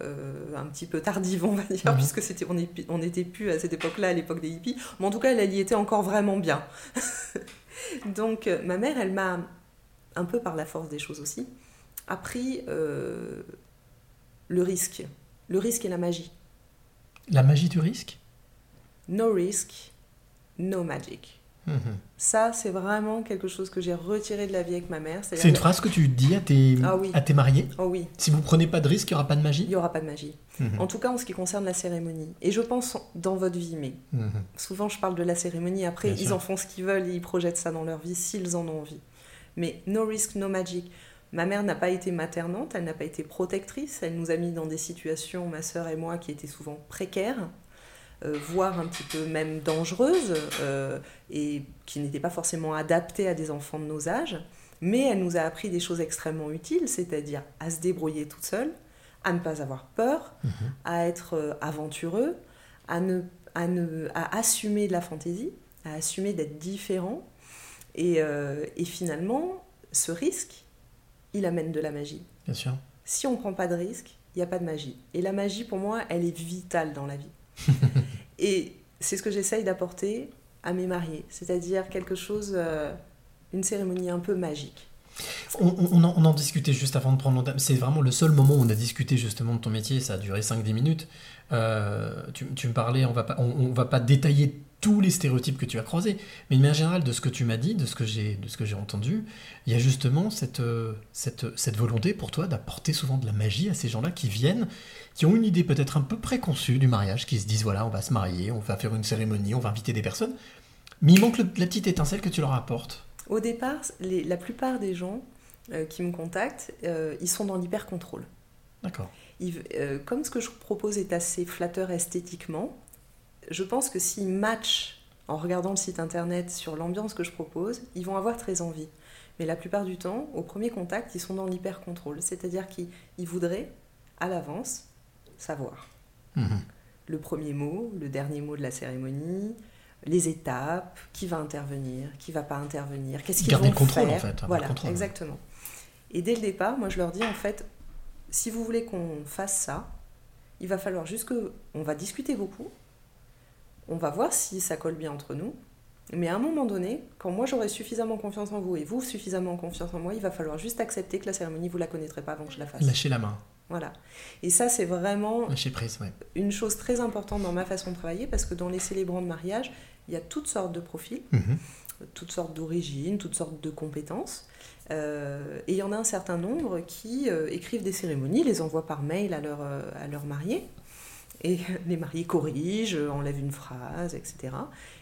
un petit peu tardive on va dire, Mhm. puisque c'était, on n'était plus à cette époque-là, à l'époque des hippies, mais en tout cas elle, elle y était encore vraiment bien. *laughs* Donc ma mère elle m'a un peu par la force des choses aussi, appris euh, le risque. Le risque et la magie. La magie du risque? No risk, no magic. Mhm. Ça, c'est vraiment quelque chose que j'ai retiré de la vie avec ma mère. C'est une phrase que tu dis à tes, Ah oui. à tes mariés? Oh oui, Si vous prenez pas de risque, il n'y aura pas de il magie n'y aura pas de magie. Mhm. En tout cas, en ce qui concerne la cérémonie. Et je pense dans votre vie, mais Mhm. souvent je parle de la cérémonie. Après, Bien ils sûr. en font ce qu'ils veulent et ils projettent ça dans leur vie s'ils en ont envie. Mais no risk, no magic. Ma mère n'a pas été maternante, elle n'a pas été protectrice. Elle nous a mis dans des situations, ma sœur et moi, qui étaient souvent précaires, euh, voire un petit peu même dangereuses, euh, et qui n'étaient pas forcément adaptées à des enfants de nos âges. Mais elle nous a appris des choses extrêmement utiles, c'est-à-dire à se débrouiller toute seule, à ne pas avoir peur, à être euh, aventureux, à, ne, à, ne, à assumer de la fantaisie, à assumer d'être différent. Et, euh, et finalement, ce risque, il amène de la magie. Bien sûr. Si on ne prend pas de risque, il n'y a pas de magie. Et la magie, pour moi, elle est vitale dans la vie. *laughs* et c'est ce que j'essaye d'apporter à mes mariés, c'est-à-dire quelque chose, euh, une cérémonie un peu magique. On, en, discutait juste avant de prendre l'antenne. C'est vraiment le seul moment où on a discuté justement de ton métier. Ça a duré 5-10 minutes. Euh, tu, tu me parlais, on va pas, on, va pas détailler tous les stéréotypes que tu as croisés, mais de manière générale, de ce que tu m'as dit, de ce que j'ai, de ce que j'ai entendu, il y a justement cette, euh, cette, cette volonté pour toi d'apporter souvent de la magie à ces gens-là qui viennent, qui ont une idée peut-être un peu préconçue du mariage, qui se disent voilà, on va se marier, on va faire une cérémonie, on va inviter des personnes, mais il manque la petite étincelle que tu leur apportes. Au départ, les- la plupart des gens euh, qui me contactent, euh, ils sont dans l'hyper-contrôle. D'accord. Euh, comme ce que je propose est assez flatteur esthétiquement, je pense que s'ils matchent en regardant le site internet sur l'ambiance que je propose, ils vont avoir très envie. Mais la plupart du temps, au premier contact, ils sont dans l'hyper-contrôle, c'est-à-dire qu'ils ils voudraient, à l'avance, savoir Mhm. le premier mot, le dernier mot de la cérémonie, les étapes, qui va intervenir, qui va pas intervenir, qu'est-ce qu'ils Garder vont le contrôle, faire. en fait, Voilà, contrôle. exactement. Et dès le départ, moi je leur dis en fait, si vous voulez qu'on fasse ça, il va falloir juste que on va discuter beaucoup, on va voir si ça colle bien entre nous. Mais à un moment donné, quand moi j'aurai suffisamment confiance en vous et vous suffisamment confiance en moi, il va falloir juste accepter que la cérémonie vous la connaîtrez pas avant que je la fasse. Lâcher la main, Voilà. Et ça c'est vraiment lâcher prise, ouais. une chose très importante dans ma façon de travailler parce que dans les célébrants de mariage, il y a toutes sortes de profils, Mhm. toutes sortes d'origines, toutes sortes de compétences. Euh, et il y en a un certain nombre qui euh, écrivent des cérémonies, les envoient par mail à leurs euh, à leurs mariés. Et *laughs* les mariés corrigent, enlèvent une phrase, etc.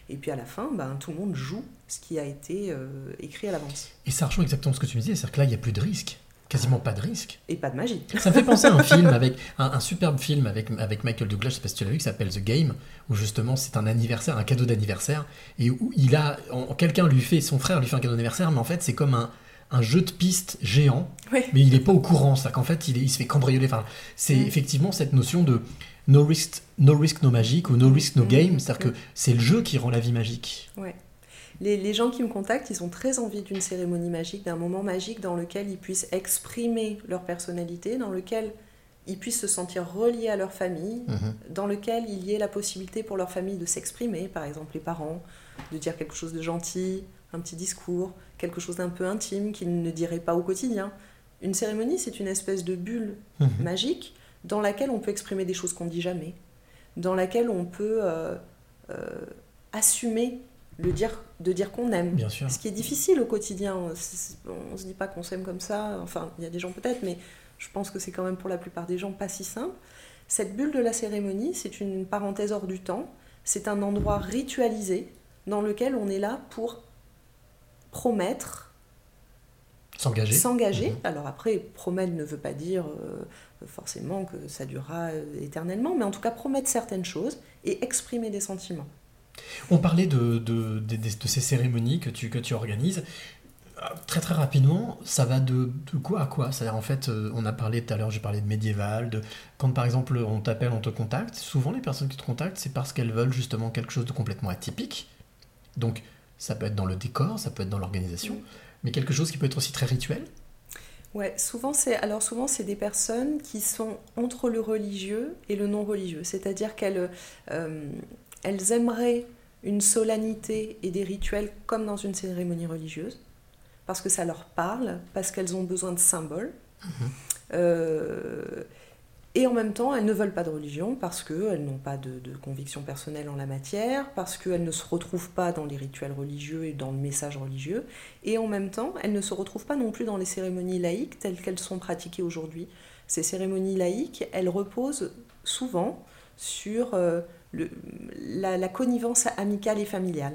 Et puis à la fin, ben, tout le monde joue ce qui a été euh, écrit à l'avance. Et ça rejoint exactement ce que tu me disais, c'est-à-dire que là, il n'y a plus de risque. Quasiment pas de risque. Et pas de magie. Ça me fait penser à un *laughs* film avec un, un superbe film avec, avec Michael Douglas, je sais pas si tu l'as vu, qui s'appelle The Game, où justement c'est un anniversaire, un cadeau d'anniversaire, et où il a, quelqu'un lui fait, son frère lui fait un cadeau d'anniversaire, mais en fait c'est comme un, un jeu de piste géant, Ouais. mais il n'est pas au courant, ça qu'en fait il, est- il se fait cambrioler. Enfin, c'est Mm. effectivement cette notion de no risk, no risk, no magic ou no risk, no Mm. game, c'est-à-dire Mm. que c'est le jeu qui rend la vie magique. Ouais. Les, les gens qui me contactent, ils ont très envie d'une cérémonie magique, d'un moment magique dans lequel ils puissent exprimer leur personnalité, dans lequel ils puissent se sentir reliés à leur famille, Mhm. dans lequel il y ait la possibilité pour leur famille de s'exprimer, par exemple les parents, de dire quelque chose de gentil, un petit discours, quelque chose d'un peu intime qu'ils ne diraient pas au quotidien. Une cérémonie, c'est une espèce de bulle Mhm. magique dans laquelle on peut exprimer des choses qu'on ne dit jamais, dans laquelle on peut euh, euh, assumer le dire, de dire qu'on aime. Bien sûr. Ce qui est difficile au quotidien. On ne se dit pas qu'on s'aime comme ça. Enfin, il y a des gens peut-être, mais je pense que c'est quand même pour la plupart des gens pas si simple. Cette bulle de la cérémonie, c'est une parenthèse hors du temps. C'est un endroit ritualisé dans lequel on est là pour promettre, S'engager. s'engager. Mhm. Alors après, promettre ne veut pas dire euh, forcément que ça durera éternellement, mais en tout cas promettre certaines choses et exprimer des sentiments. On parlait de, de, de- ces cérémonies que tu, que tu organises. Très très rapidement, ça va de, de quoi à quoi? C'est-à-dire en fait, euh, on a parlé tout à l'heure, j'ai parlé de médiéval, de quand par exemple on t'appelle, on te contacte, souvent les personnes qui te contactent, c'est parce qu'elles veulent justement quelque chose de complètement atypique. Donc ça peut être dans le décor, ça peut être dans l'organisation, mais quelque chose qui peut être aussi très rituel. Ouais, souvent c'est alors souvent c'est des personnes qui sont entre le religieux et le non religieux, c'est-à-dire qu'elles euh, elles aimeraient une solennité et des rituels comme dans une cérémonie religieuse, parce que ça leur parle, parce qu'elles ont besoin de symboles. Euh, Et en même temps, elles ne veulent pas de religion parce qu'elles n'ont pas de, de conviction personnelle en la matière, parce qu'elles ne se retrouvent pas dans les rituels religieux et dans le message religieux. Et en même temps, elles ne se retrouvent pas non plus dans les cérémonies laïques telles qu'elles sont pratiquées aujourd'hui. Ces cérémonies laïques, elles reposent souvent sur euh, le- la, la connivence amicale et familiale.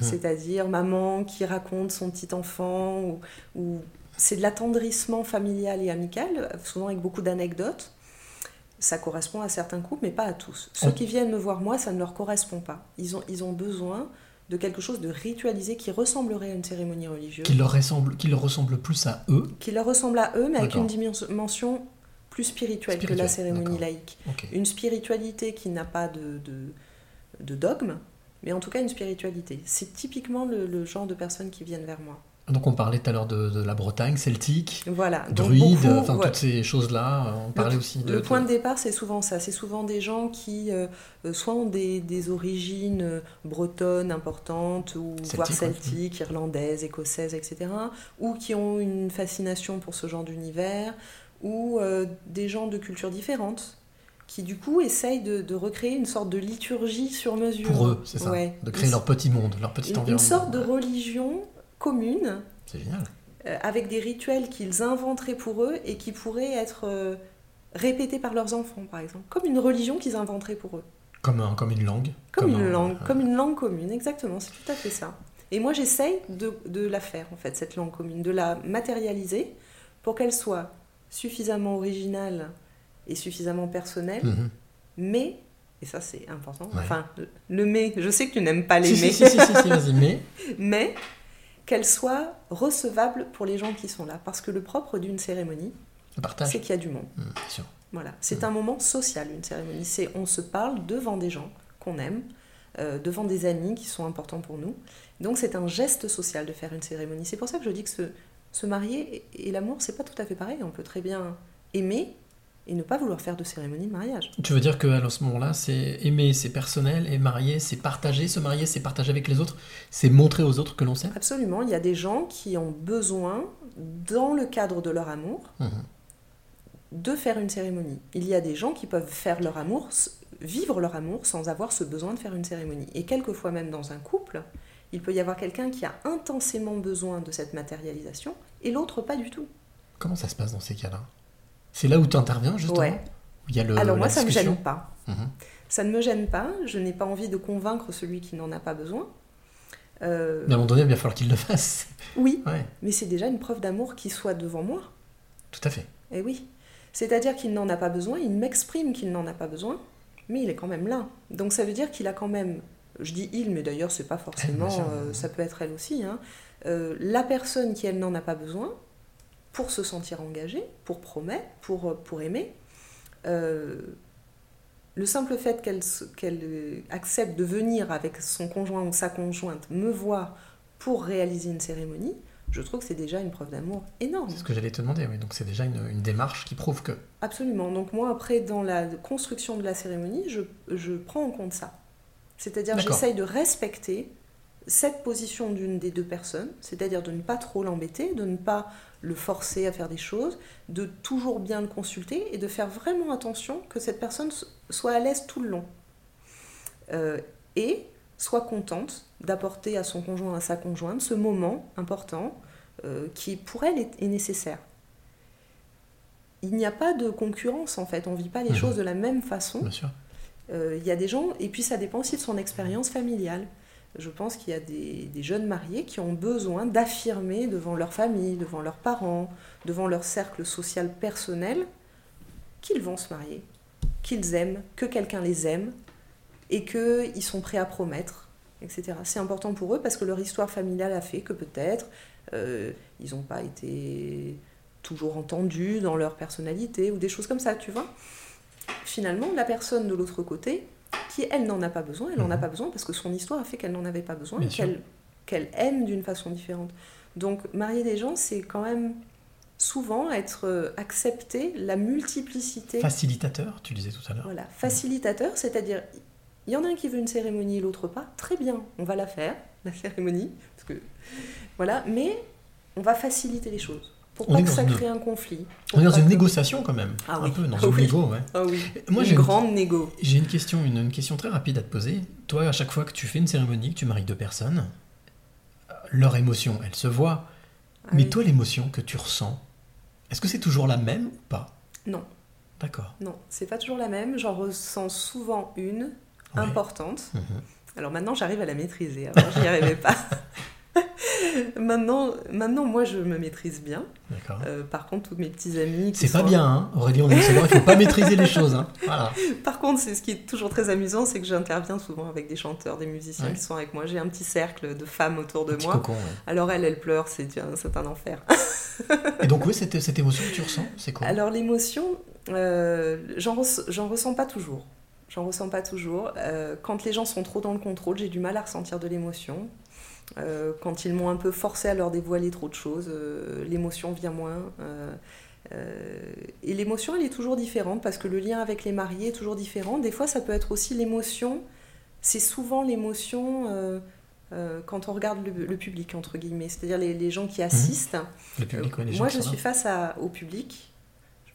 C'est-à-dire maman qui raconte son petit enfant, ou, ou c'est de l'attendrissement familial et amical, souvent avec beaucoup d'anecdotes. Ça correspond à certains couples, mais pas à tous. Ceux qui viennent me voir moi, ça ne leur correspond pas. Ils ont, ils ont besoin de quelque chose de ritualisé qui ressemblerait à une cérémonie religieuse, Qui leur, ressemble, qui leur ressemble plus à eux. qui leur ressemble à eux, mais avec une dimension plus spirituelle, que la cérémonie laïque. Une spiritualité qui n'a pas de, de, de dogme, mais en tout cas une spiritualité. C'est typiquement le, le genre de personnes qui viennent vers moi. Donc on parlait tout à l'heure de, de la Bretagne, celtique, Voilà. Druide, enfin ouais. toutes ces choses-là. On Le- parlait aussi de. Le point de- départ, c'est souvent ça. C'est souvent des gens qui, euh, euh, soit ont des, des origines euh, bretonnes importantes, ou voire celtiques, irlandaises, écossaises, etc., ou qui ont une fascination pour ce genre d'univers, ou euh, des gens de cultures différentes, qui du coup essayent de, de recréer une sorte de liturgie sur mesure. Pour eux, c'est ça. Ouais. De créer Une- leur petit monde, leur petit une, une environnement. sorte de religion commune C'est génial. euh, avec des rituels qu'ils inventeraient pour eux et qui pourraient être euh, répétés par leurs enfants, par exemple. Comme une religion qu'ils inventeraient pour eux. Comme, un- comme une langue. Comme, une un- langue, comme une langue commune, exactement, c'est tout à fait ça. Et moi, j'essaye de, de la faire, en fait, cette langue commune, de la matérialiser pour qu'elle soit suffisamment originale et suffisamment personnelle, Mhm. mais, et ça c'est important, Ouais. enfin, le mais, je sais que tu n'aimes pas les Si, mais, si, si, si, mais. *laughs* mais qu'elle soit recevable pour les gens qui sont là. Parce que le propre d'une cérémonie, c'est qu'il y a du monde. Sûr. Voilà, c'est un moment social, une cérémonie. C'est on se parle devant des gens qu'on aime, euh, devant des amis qui sont importants pour nous. Donc c'est un geste social de faire une cérémonie. C'est pour ça que je dis que se, se marier et, et l'amour, c'est pas tout à fait pareil. On peut très bien aimer et ne pas vouloir faire de cérémonie de mariage. Tu veux dire que à ce moment-là, c'est aimer, c'est personnel, et marier, c'est partager. Se marier, c'est partager avec les autres, c'est montrer aux autres que l'on s'aime? Absolument, il y a des gens qui ont besoin, dans le cadre de leur amour, Mhm. de faire une cérémonie. Il y a des gens qui peuvent faire leur amour, vivre leur amour sans avoir ce besoin de faire une cérémonie. Et quelquefois même dans un couple, il peut y avoir quelqu'un qui a intensément besoin de cette matérialisation et l'autre pas du tout. Comment ça se passe dans ces cas-là? C'est là où tu interviens, justement? Ouais. Où Il y a le, Alors moi, ça ne me gêne pas. Mhm. Ça ne me gêne pas, je n'ai pas envie de convaincre celui qui n'en a pas besoin. Euh, Mais à un moment donné, il va falloir qu'il le fasse. *laughs* oui, Ouais, mais c'est déjà une preuve d'amour qui soit devant moi. tout à fait. Eh oui. C'est-à-dire qu'il n'en a pas besoin, il m'exprime qu'il n'en a pas besoin, mais il est quand même là. Donc ça veut dire qu'il a quand même, je dis il, mais d'ailleurs c'est pas forcément, euh, ça peut être elle aussi, hein, euh, la personne qui elle n'en a pas besoin pour se sentir engagée, pour promettre, pour, euh, pour aimer. euh, le simple fait qu'elle accepte de venir avec son conjoint ou sa conjointe me voir pour réaliser une cérémonie, je trouve que c'est déjà une preuve d'amour énorme. C'est ce que j'allais te demander, oui. Donc c'est déjà une, une démarche qui prouve que. Absolument. Donc moi, après, dans la construction de la cérémonie, je, je prends en compte ça. C'est-à-dire, j'essaye de respecter cette position d'une des deux personnes, c'est-à-dire de ne pas trop l'embêter, de ne pas le forcer à faire des choses, de toujours bien le consulter et de faire vraiment attention que cette personne soit à l'aise tout le long. Euh, et soit contente d'apporter à son conjoint, à sa conjointe, ce moment important euh, qui, pour elle, est- est nécessaire il n'y a pas de concurrence en fait, on vit pas les Mhm. choses de la même façon. Bien sûr. Euh, Il y a des gens, et puis ça dépend aussi de son expérience familiale. Je pense qu'il y a des, jeunes mariés qui ont besoin d'affirmer devant leur famille, devant leurs parents, devant leur cercle social personnel, qu'ils vont se marier, qu'ils aiment, que quelqu'un les aime, et qu'ils sont prêts à promettre, etc. C'est important pour eux parce que leur histoire familiale a fait que peut-être euh, ils n'ont pas été toujours entendus dans leur personnalité ou des choses comme ça, tu vois. Finalement, la personne de l'autre côté, qui elle n'en a pas besoin, elle n'en a Mhm. pas besoin parce que son histoire a fait qu'elle n'en avait pas besoin, qu'elle qu'elle aime d'une façon différente. Donc, marier des gens, c'est quand même souvent être euh, accepter la multiplicité. Facilitateur, tu disais tout à l'heure. Voilà, facilitateur, c'est-à-dire il y en a un qui veut une cérémonie et l'autre pas, très bien, on va la faire, la cérémonie, parce que voilà, mais on va faciliter les choses. Pour On pas est que ça crée un conflit. On est dans une que- négociation quand même. Ah un oui. peu dans Ah une oui. négo, ouais. Ah oui, Moi, une j'ai une- grande négo. J'ai une question, une, une question très rapide à te poser. Toi, à chaque fois que tu fais une cérémonie, que tu maries deux personnes, euh, leur émotion, elle se voit. Ah Mais toi, l'émotion que tu ressens, est-ce que c'est toujours la même ou pas? Non, D'accord. non, c'est pas toujours la même. J'en ressens souvent une Ouais. importante. Mhm. Alors maintenant, j'arrive à la maîtriser. Avant, j'y arrivais pas. *laughs* *laughs* maintenant, maintenant, moi, je me maîtrise bien. Euh, par contre, tous mes petits amis. C'est pas bien, hein Aurélie, on est savoir, il faut pas maîtriser les choses. Hein. Voilà. *laughs* Par contre, c'est ce qui est toujours très amusant, c'est que j'interviens souvent avec des chanteurs, des musiciens Ouais. qui sont avec moi. J'ai un petit cercle de femmes autour de Petit moi. cocon, ouais. Alors elle, elle pleure, c'est un, un enfer. Et donc, *laughs* oui, cette, cette émotion que tu ressens, c'est quoi? Alors l'émotion, euh, j'en ressens pas toujours. J'en ressens pas toujours. Euh, quand les gens sont trop dans le contrôle, j'ai du mal à ressentir de l'émotion. Euh, quand ils m'ont un peu forcé à leur dévoiler trop de choses, euh, l'émotion vient moins. Euh, et l'émotion, elle est toujours différente parce que le lien avec les mariés est toujours différent. Des fois, ça peut être aussi l'émotion. C'est souvent l'émotion quand on regarde le, le public, entre guillemets, c'est-à-dire les, les gens qui assistent. Le public, ouais, les gens Moi, je suis face à, au public.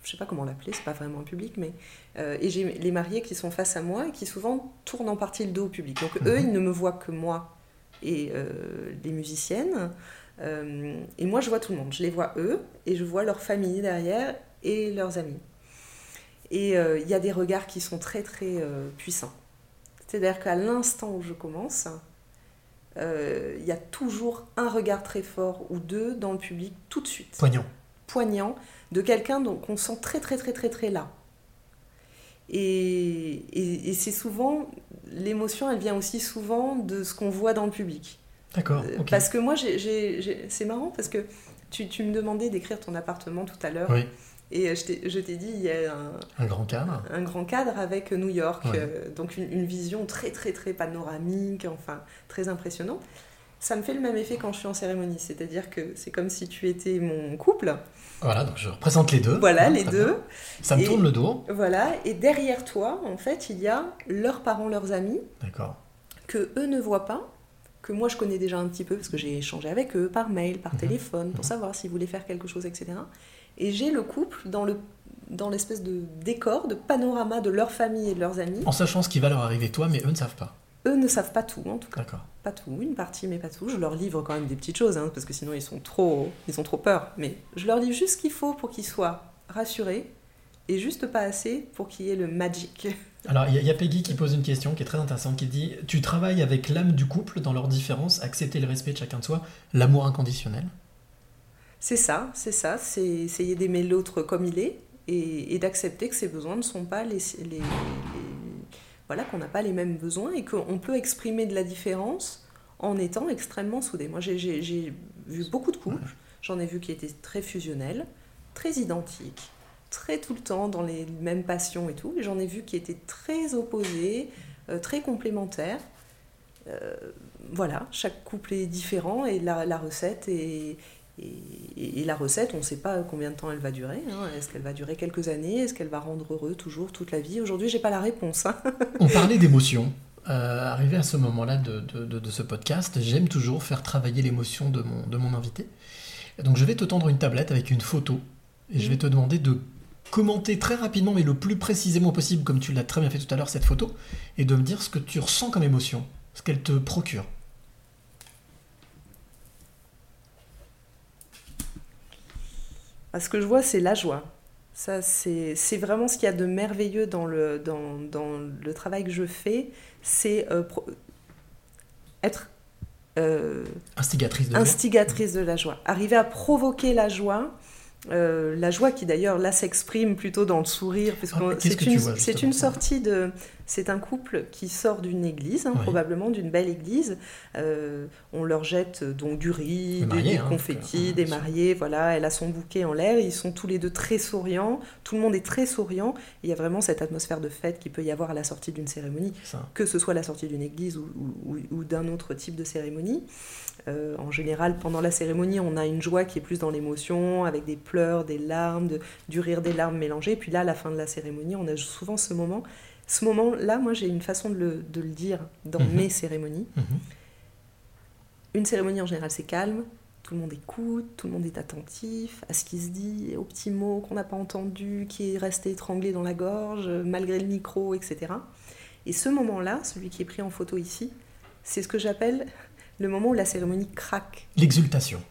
Je sais pas comment l'appeler, c'est pas vraiment un public, mais euh, et j'ai les mariés qui sont face à moi et qui souvent tournent en partie le dos au public. Donc eux, Mhm. ils ne me voient que moi et euh, les musiciennes. Euh, et moi, je vois tout le monde. Je les vois eux et je vois leur famille derrière et leurs amis. Et euh, il y a des regards qui sont très très euh, puissants. C'est-à-dire qu'à l'instant où je commence, il y a toujours un regard très fort ou deux dans le public tout de suite Poignant. poignant de quelqu'un qu'on sent très très très très très là. Et, et- et c'est souvent, l'émotion, elle vient aussi souvent de ce qu'on voit dans le public. D'accord, Euh, ok. Parce que moi, c'est marrant parce que tu, tu me demandais d'écrire ton appartement tout à l'heure. Oui, Et euh, je t'ai je t'ai dit, il y a un, un grand cadre. un grand cadre avec New York, Ouais. euh, donc une, une vision très très très panoramique, enfin très impressionnante. Ça me fait le même effet quand je suis en cérémonie, c'est-à-dire que c'est comme si tu étais mon couple, Voilà, donc je représente les deux. voilà Hein, les deux, bien. Ça me Et- tourne le dos. voilà, et derrière toi, en fait, il y a leurs parents, leurs amis, D'accord. que eux ne voient pas, que moi je connais déjà un petit peu parce que j'ai échangé avec eux par mail, par Mhm. téléphone, pour savoir s'ils voulaient faire quelque chose, etc. Et j'ai le couple dans le dans l'espèce de décor, de panorama de leur famille et de leurs amis. En sachant ce qui va leur arriver toi, mais eux ne savent pas. Eux ne savent pas tout, en tout cas. D'accord. Pas tout, une partie, mais pas tout. Je leur livre quand même des petites choses, hein, parce que sinon ils sont trop, ils ont trop peur. Mais je leur livre juste ce qu'il faut pour qu'ils soient rassurés, et juste pas assez pour qu'il y ait le magic. *laughs* Alors, il y, a- il y a Peggy qui pose une question qui est très intéressante, qui dit Tu travailles avec l'âme du couple dans leurs différences, accepter le respect de chacun de soi, l'amour inconditionnel? C'est ça, c'est ça, c'est essayer d'aimer l'autre comme il est et, et d'accepter que ses besoins ne sont pas les, les- les- voilà qu'on n'a pas les mêmes besoins et qu'on peut exprimer de la différence en étant extrêmement soudés. Moi, j'ai- vu beaucoup de couples, j'en ai vu qui étaient très fusionnels, très identiques, très tout le temps dans les mêmes passions et tout, et j'en ai vu qui étaient très opposés, euh, très complémentaires. Euh, voilà, chaque couple est différent et la, la recette est, et, et la recette, on ne sait pas combien de temps elle va durer. hein. Est-ce qu'elle va durer quelques années? Est-ce qu'elle va rendre heureux toujours, toute la vie? Aujourd'hui, j'ai pas la réponse. hein. *laughs* On parlait d'émotion. Euh, arrivé à ce moment-là de, de- de- de ce podcast, j'aime toujours faire travailler l'émotion de mon, de mon invité. Donc je vais te tendre une tablette avec une photo et je vais te demander de commenter très rapidement, mais le plus précisément possible, comme tu l'as très bien fait tout à l'heure, cette photo, et de me dire ce que tu ressens comme émotion, ce qu'elle te procure. Ce que je vois, c'est la joie. Ça, c'est c'est vraiment ce qu'il y a de merveilleux dans le, dans, dans le travail que je fais. C'est euh, être euh, Instigatrice de instigatrice de la joie. Arriver à provoquer la joie. Euh, la joie qui d'ailleurs là s'exprime plutôt dans le sourire, parce Ah, c'est une, vois, sortie de, c'est un couple qui sort d'une église, hein, Oui. probablement d'une belle église. Euh, on leur jette euh, donc du riz, mariés, des hein, confettis, des mariés. Voilà, elle a son bouquet en l'air. Ils sont tous les deux très souriants. Tout le monde est très souriant. Il y a vraiment cette atmosphère de fête qu'il peut y avoir à la sortie d'une cérémonie Ça. que ce soit la sortie d'une église ou, ou- ou- ou d'un autre type de cérémonie. Euh, en général, pendant la cérémonie, on a une joie qui est plus dans l'émotion, avec des pleurs, des larmes, de- du rire, des larmes mélangées. Puis là, à la fin de la cérémonie, on a souvent ce moment. Ce moment-là, moi, j'ai une façon de le, de le dire dans Mhm. mes cérémonies. Mhm. Une cérémonie, en général, c'est calme. Tout le monde écoute, tout le monde est attentif à ce qui se dit, aux petits mots qu'on n'a pas entendus, qui est resté étranglé dans la gorge, malgré le micro, etc. Et ce moment-là, celui qui est pris en photo ici, c'est ce que j'appelle le moment où la cérémonie craque. L'exultation.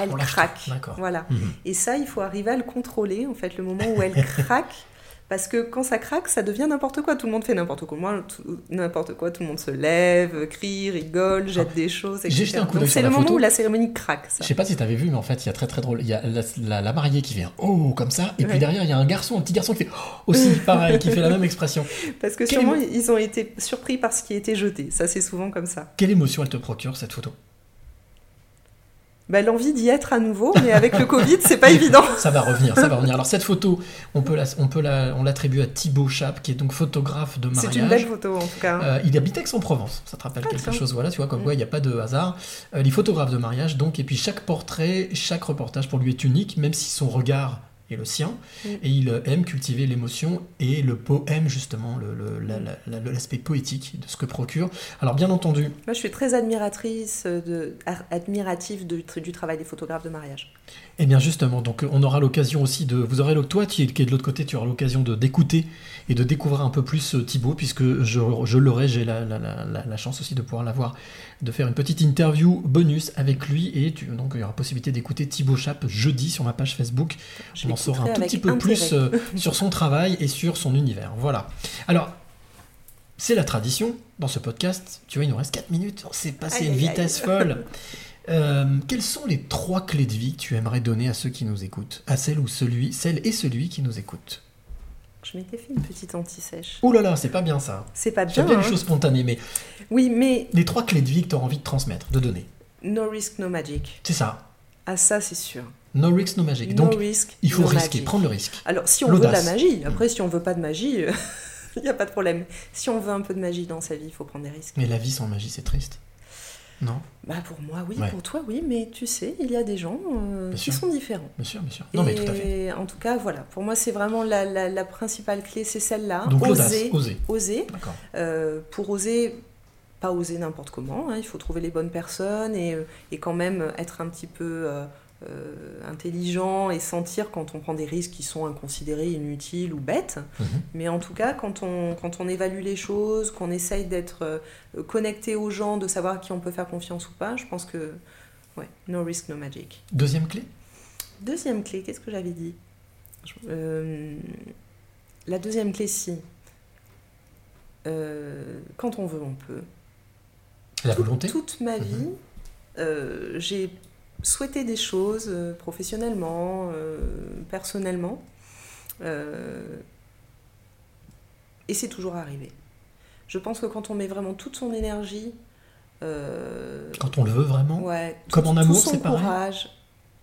Elle craque. Voilà. Mhm. Et ça, il faut arriver à le contrôler, en fait, le moment où elle *laughs* craque. Parce que quand ça craque, ça devient n'importe quoi. Tout le monde fait n'importe quoi. Moi, tout- n'importe quoi. Tout le monde se lève, crie, rigole, jette des choses. J'ai jeté un coup d'œil c'est le moment où la cérémonie craque. Ça. Je sais pas si t'avais vu, mais en fait, il y a très très drôle. Il y a la, la- la mariée qui fait un oh comme ça, et puis derrière, il y a un garçon, un petit garçon qui fait oh *gasps* aussi pareil, qui fait la même expression. *laughs* Parce que Quelle sûrement, ils ont été surpris par ce qui a été jeté. Ça, c'est souvent comme ça. Quelle émotion elle te procure cette photo? Bah, L'envie d'y être à nouveau, mais avec le Covid, c'est pas évident. Ça va revenir, ça va revenir. Alors cette photo, on peut la, on peut la, on l'attribue à Thibaut Chap, qui est donc photographe de mariage. C'est une belle photo, en tout cas. Euh, il habite Aix-en-Provence, ça te rappelle Ah, quelque chose, voilà, tu vois, comme Mm. quoi il n'y a pas de hasard. Euh, il est photographe de mariage, donc, et puis chaque portrait, chaque reportage pour lui est unique, même si son regard est le sien, Mm. et il euh, aime cultiver l'émotion et le poème, justement, le- le- la- la- la- l'aspect poétique de ce que procure. Alors, bien entendu, Moi, je suis très admiratrice, de, ar- admirative de- du travail des photographes de mariage. Eh bien justement, donc on aura l'occasion aussi de, vous aurez toi qui es, qui es de l'autre côté, tu auras l'occasion de d'écouter et de découvrir un peu plus euh, Thibaut, puisque je, je l'aurai, j'ai la, la- la- la- la chance aussi de pouvoir l'avoir, de faire une petite interview bonus avec lui et tu- donc il y aura possibilité d'écouter Thibaut Chap jeudi sur ma page Facebook. Je on en saura un tout petit peu plus euh, sur son travail et sur son univers. Voilà. Alors. C'est la tradition dans ce podcast. Tu vois, il nous reste 4 minutes. On s'est passé une aïe. vitesse folle. *laughs* Euh, quelles sont les trois clés de vie que tu aimerais donner à ceux qui nous écoutent? À celle ou celui, celle et celui qui nous écoute? Je m'étais fait une petite anti-sèche. Oh là là, c'est pas bien ça. C'est pas bien. J'aime bien les hein. choses spontanées, mais Oui, mais les trois clés de vie que tu as envie de transmettre, de donner. no risk, no magic. C'est ça. Ah, ça, c'est sûr. No risk, no magic. No Donc, risk, il faut no risquer, magic. prendre le risque. Alors, si on veut de la magie, après, si on veut pas de magie, *laughs* il n'y a pas de problème. Si on veut un peu de magie dans sa vie, il faut prendre des risques. Mais la vie sans magie, c'est triste. Non Bah, pour moi, oui, Ouais. pour toi, oui, mais tu sais, il y a des gens euh, qui sûr. sont différents. Bien sûr, bien sûr. Non, mais tout à fait. Et en tout cas, voilà, pour moi, c'est vraiment la, la- la principale clé, c'est celle-là. Oser, oser. oser. Euh, pour oser, pas oser n'importe comment, hein, il faut trouver les bonnes personnes et, euh, et quand même être un petit peu euh, euh, intelligent et sentir quand on prend des risques qui sont inconsidérés, inutiles ou bêtes. Mhm. Mais en tout cas, quand on, quand on évalue les choses, qu'on essaye d'être euh, connecté aux gens, de savoir à qui on peut faire confiance ou pas, je pense que, ouais, no risk, no magic. Deuxième clé? Deuxième clé, qu'est-ce que j'avais dit? Euh, La deuxième clé, si. Euh, quand on veut, on peut. La volonté? Toute ma Mhm. vie, j'ai souhaité des choses euh, professionnellement, euh, personnellement. euh, et c'est toujours arrivé. Je pense que quand on met vraiment toute son énergie, euh, Quand on le veut vraiment ouais, Comme en amour, c'est pareil courage,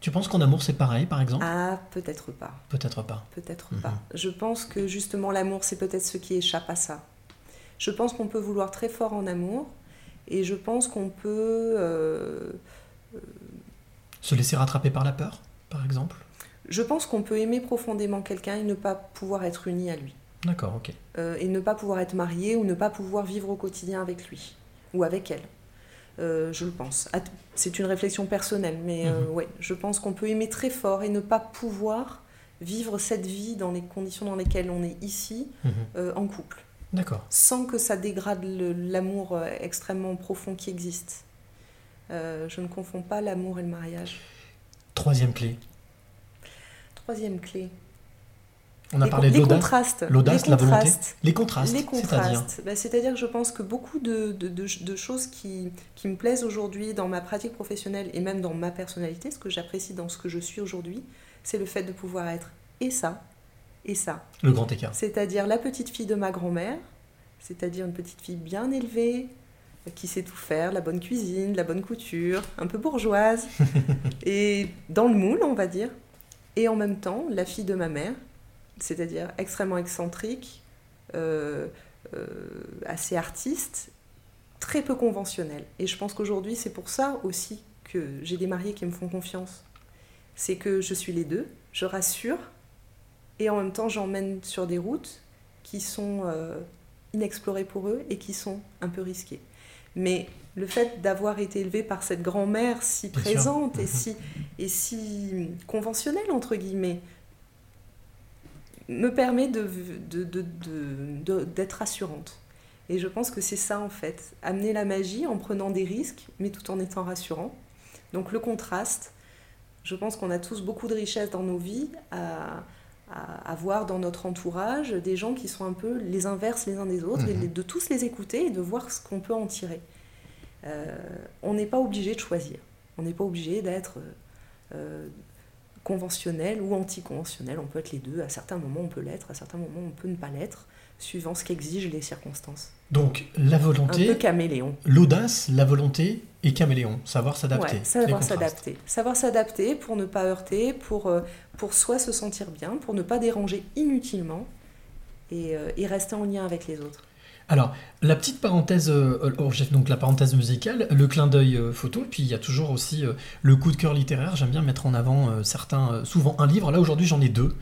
Tu penses qu'en amour, c'est pareil, par exemple ah, peut-être pas. Peut-être pas. Peut-être Mhm. pas. Je pense que justement l'amour, c'est peut-être ce qui échappe à ça. Je pense qu'on peut vouloir très fort en amour et je pense qu'on peut... euh, Se laisser rattraper par la peur, par exemple je pense qu'on peut aimer profondément quelqu'un et ne pas pouvoir être uni à lui. D'accord, ok. Euh, et ne pas pouvoir être marié ou ne pas pouvoir vivre au quotidien avec lui ou avec elle. Euh, je le pense. C'est une réflexion personnelle, mais euh, Mhm. ouais, je pense qu'on peut aimer très fort et ne pas pouvoir vivre cette vie dans les conditions dans lesquelles on est ici Mhm. euh, en couple. D'accord. sans que ça dégrade l'amour extrêmement profond qui existe. Euh, je ne confonds pas l'amour et le mariage. Troisième clé. Troisième clé. On a les, parlé de l'audace. contrastes. L'audace, la volonté. contrastes. Les contrastes, Les c'est-à-dire contrastes. Bah, C'est-à-dire que je pense que beaucoup de, de- de- de choses qui, qui me plaisent aujourd'hui dans ma pratique professionnelle et même dans ma personnalité, ce que j'apprécie dans ce que je suis aujourd'hui, c'est le fait de pouvoir être et ça, et ça. le grand écart. C'est-à-dire la petite fille de ma grand-mère, c'est-à-dire une petite fille bien élevée, qui sait tout faire, la bonne cuisine, la bonne couture, un peu bourgeoise, *laughs* et dans le moule, on va dire. Et en même temps, la fille de ma mère, c'est-à-dire extrêmement excentrique, euh, euh, assez artiste, très peu conventionnelle. Et je pense qu'aujourd'hui, c'est pour ça aussi que j'ai des mariés qui me font confiance. C'est que je suis les deux, je rassure, et en même temps, j'emmène sur des routes qui sont euh, inexplorées pour eux et qui sont un peu risquées. Mais le fait d'avoir été élevé par cette grand-mère si Bien sûr. présente et Mhm. si, et si conventionnelle, entre guillemets, me permet de, de- de- de- de- d'être rassurante. Et je pense que c'est ça en fait, amener la magie en prenant des risques, mais tout en étant rassurant. Donc le contraste, je pense qu'on a tous beaucoup de richesses dans nos vies à, à, à voir dans notre entourage des gens qui sont un peu les inverses les uns des autres, et Mhm. de- tous les écouter et de voir ce qu'on peut en tirer. Euh, on n'est pas obligé de choisir, on n'est pas obligé d'être euh, euh, conventionnel ou anticonventionnel, on peut être les deux, à certains moments on peut l'être, à certains moments on peut ne pas l'être, suivant ce qu'exigent les circonstances. Donc, la Un peu volonté, caméléon. l'audace, la volonté et caméléon. Savoir s'adapter. Ouais, savoir s'adapter. Savoir s'adapter pour ne pas heurter, pour, euh, pour soi se sentir bien, pour ne pas déranger inutilement et, euh, et rester en lien avec les autres. Alors, la petite parenthèse, euh, oh, donc la parenthèse musicale, le clin d'œil euh, photo, puis il y a toujours aussi euh, le coup de cœur littéraire. J'aime bien mettre en avant certains, souvent un livre. Là aujourd'hui j'en ai deux.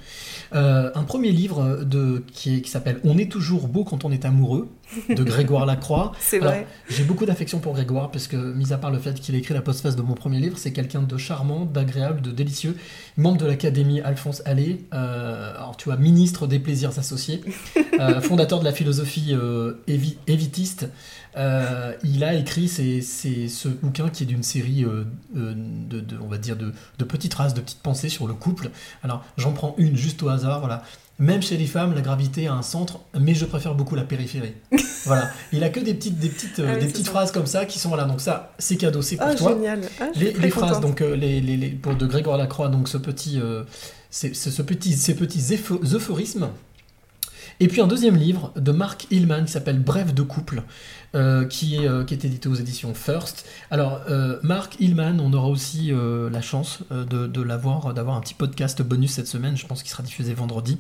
Euh, un premier livre de, qui, s'appelle On est toujours beau quand on est amoureux de Grégoire Lacroix. *laughs* C'est vrai. J'ai beaucoup d'affection pour Grégoire parce que, mis à part le fait qu'il a écrit la postface de mon premier livre, c'est quelqu'un de charmant, d'agréable, de délicieux, membre de l'Académie Alphonse Allais, euh, alors tu vois, ministre des plaisirs associés, *laughs* euh, fondateur de la philosophie euh, évi- Euh, il a écrit ces- ces- ce bouquin qui est d'une série euh, euh, de, de- on va dire, de, de petites races, de petites pensées sur le couple. Alors, j'en prends une juste au hasard, voilà. Même chez les femmes, la gravité a un centre, mais je préfère beaucoup la périphérie. *laughs* voilà. Il a que des petites, des petites, Ah oui, des petites ça. phrases comme ça qui sont là. Donc ça, c'est cadeau, c'est pour Ah, toi. génial. Ah, Les, les phrases, donc les, les- les- pour de Grégoire Lacroix, donc ce petit, c'est- ce petit, ces petits eupho- euphorismes. Et puis un deuxième livre de Mark Hillman s'appelle Bref de couple, euh, qui, est, euh, qui est édité aux éditions First. Alors, euh, Mark Hillman, on aura aussi la chance de, de l'avoir, d'avoir un petit podcast bonus cette semaine, je pense qu'il sera diffusé vendredi.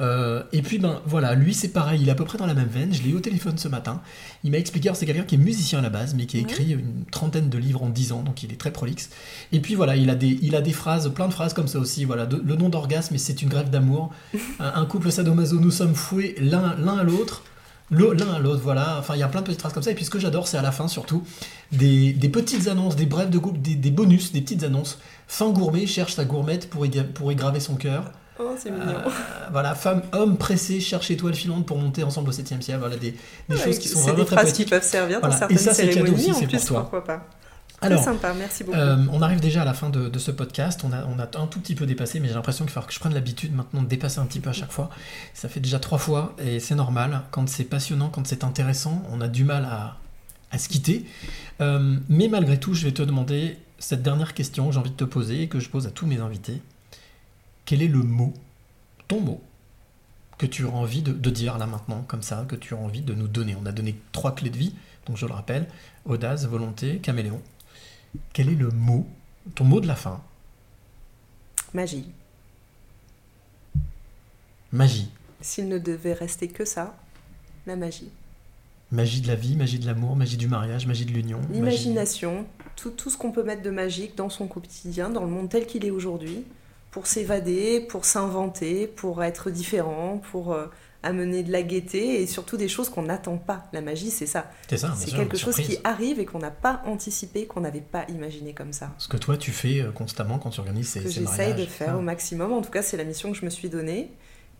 Et puis, ben voilà, lui c'est pareil, il est à peu près dans la même veine, je l'ai eu au téléphone ce matin. Il m'a expliqué, alors c'est quelqu'un qui est musicien à la base, mais qui a écrit une trentaine de livres en 10 ans, donc il est très prolixe. Et puis voilà, il a des, il a des phrases, plein de phrases comme ça aussi. Voilà, de- le nom d'orgasme, c'est une grève d'amour. *laughs* un, un couple sadomaso, nous sommes foués l'un à l'autre. L'un à l'autre, voilà. Enfin, il y a plein de petites phrases comme ça. Et puis ce que j'adore, c'est à la fin surtout des, des petites annonces, des brefs de couple, des, des bonus, des petites annonces. Fin gourmet cherche sa gourmette pour y, pour y graver son cœur. Oh, c'est mignon. Euh, voilà, femme, homme pressé cherche étoile filante pour monter ensemble au 7 ciel. Voilà, des, des Ouais, choses qui sont c'est vraiment des très phrases qui peuvent servir Voilà. dans Et certaines ça, c'est cadeau aussi, c'est pour toi. pourquoi pas. Alors, Très sympa, merci beaucoup. Euh, on arrive déjà à la fin de, de ce podcast. On a, on a un tout petit peu dépassé, mais j'ai l'impression qu'il va falloir que je prenne l'habitude maintenant de dépasser un petit peu à chaque fois. Ça fait déjà trois fois et c'est normal. Quand c'est passionnant, quand c'est intéressant, on a du mal à, à se quitter. Euh, mais malgré tout, je vais te demander cette dernière question que j'ai envie de te poser et que je pose à tous mes invités. Quel est le mot, ton mot, que tu auras envie de, de dire là maintenant, comme ça, que tu as envie de nous donner? On a donné trois clés de vie, donc je le rappelle audace, volonté, caméléon. Quel est le mot, ton mot de la fin? Magie. Magie. S'il ne devait rester que ça, la magie. Magie de la vie, magie de l'amour, magie du mariage, magie de l'union. magie- L'imagination, tout, tout ce qu'on peut mettre de magique dans son quotidien, dans le monde tel qu'il est aujourd'hui, pour s'évader, pour s'inventer, pour être différent, pour euh, amener de la gaieté et surtout des choses qu'on n'attend pas. La magie, c'est ça. C'est ça, C'est quelque chose surprise. qui arrive et qu'on n'a pas anticipé, qu'on n'avait pas imaginé comme ça. Ce que toi tu fais euh, constamment quand tu organises ces, que ces j'essaye mariages. de faire Ah. au maximum. En tout cas, c'est la mission que je me suis donnée.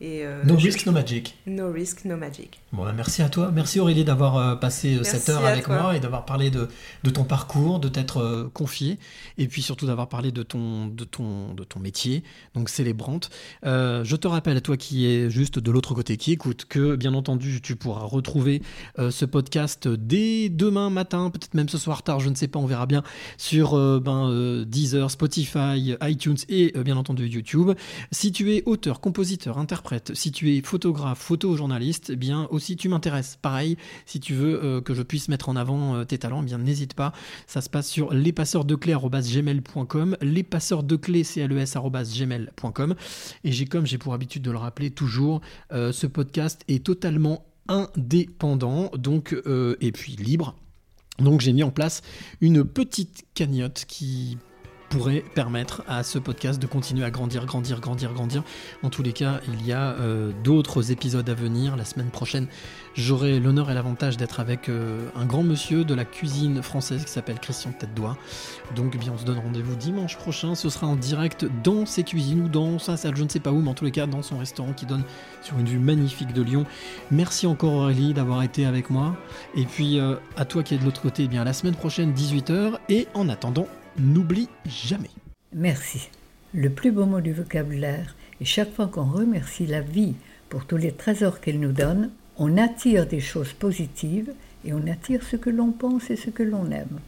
Et euh, No je- risk, no magic. No risk, no magic. Bon, bah, merci à toi. Merci Aurélie d'avoir euh, passé euh, cette heure à avec toi. moi et d'avoir parlé de, de ton parcours, de t'être euh, confié et puis surtout d'avoir parlé de ton, de, ton, de ton métier, donc célébrante. Euh, je te rappelle, toi qui es juste de l'autre côté, qui écoute, que bien entendu, tu pourras retrouver euh, ce podcast dès demain matin, peut-être même ce soir tard, je ne sais pas, on verra bien, sur ben, Deezer, Spotify, iTunes et bien entendu YouTube. Si tu es auteur, compositeur, interprète, si tu es photographe, photojournaliste, eh bien aussi tu m'intéresses. Pareil, si tu veux euh, que je puisse mettre en avant euh, tes talents, eh bien n'hésite pas. Ça se passe sur lespasseursdeclés@gmail.com, lespasseursdeclés cles@gmail.com. Et j'ai comme j'ai pour habitude de le rappeler toujours, euh, ce podcast est totalement indépendant, donc et puis libre. Donc j'ai mis en place une petite cagnotte qui pourrait permettre à ce podcast de continuer à grandir, grandir, grandir, grandir. En tous les cas, il y a euh, d'autres épisodes à venir. La semaine prochaine, j'aurai l'honneur et l'avantage d'être avec euh, un grand monsieur de la cuisine française qui s'appelle Christian Tête d'Oie. Donc, eh bien, on se donne rendez-vous dimanche prochain. Ce sera en direct dans ses cuisines ou dans sa salle, je ne sais pas où, mais en tous les cas, dans son restaurant qui donne sur une vue magnifique de Lyon. Merci encore Aurélie d'avoir été avec moi. Et puis, euh, à toi qui es de l'autre côté, eh bien, la semaine prochaine, 18h. Et en attendant, n'oublie jamais. Merci. Le plus beau mot du vocabulaire et chaque fois qu'on remercie la vie pour tous les trésors qu'elle nous donne, on attire des choses positives et on attire ce que l'on pense et ce que l'on aime.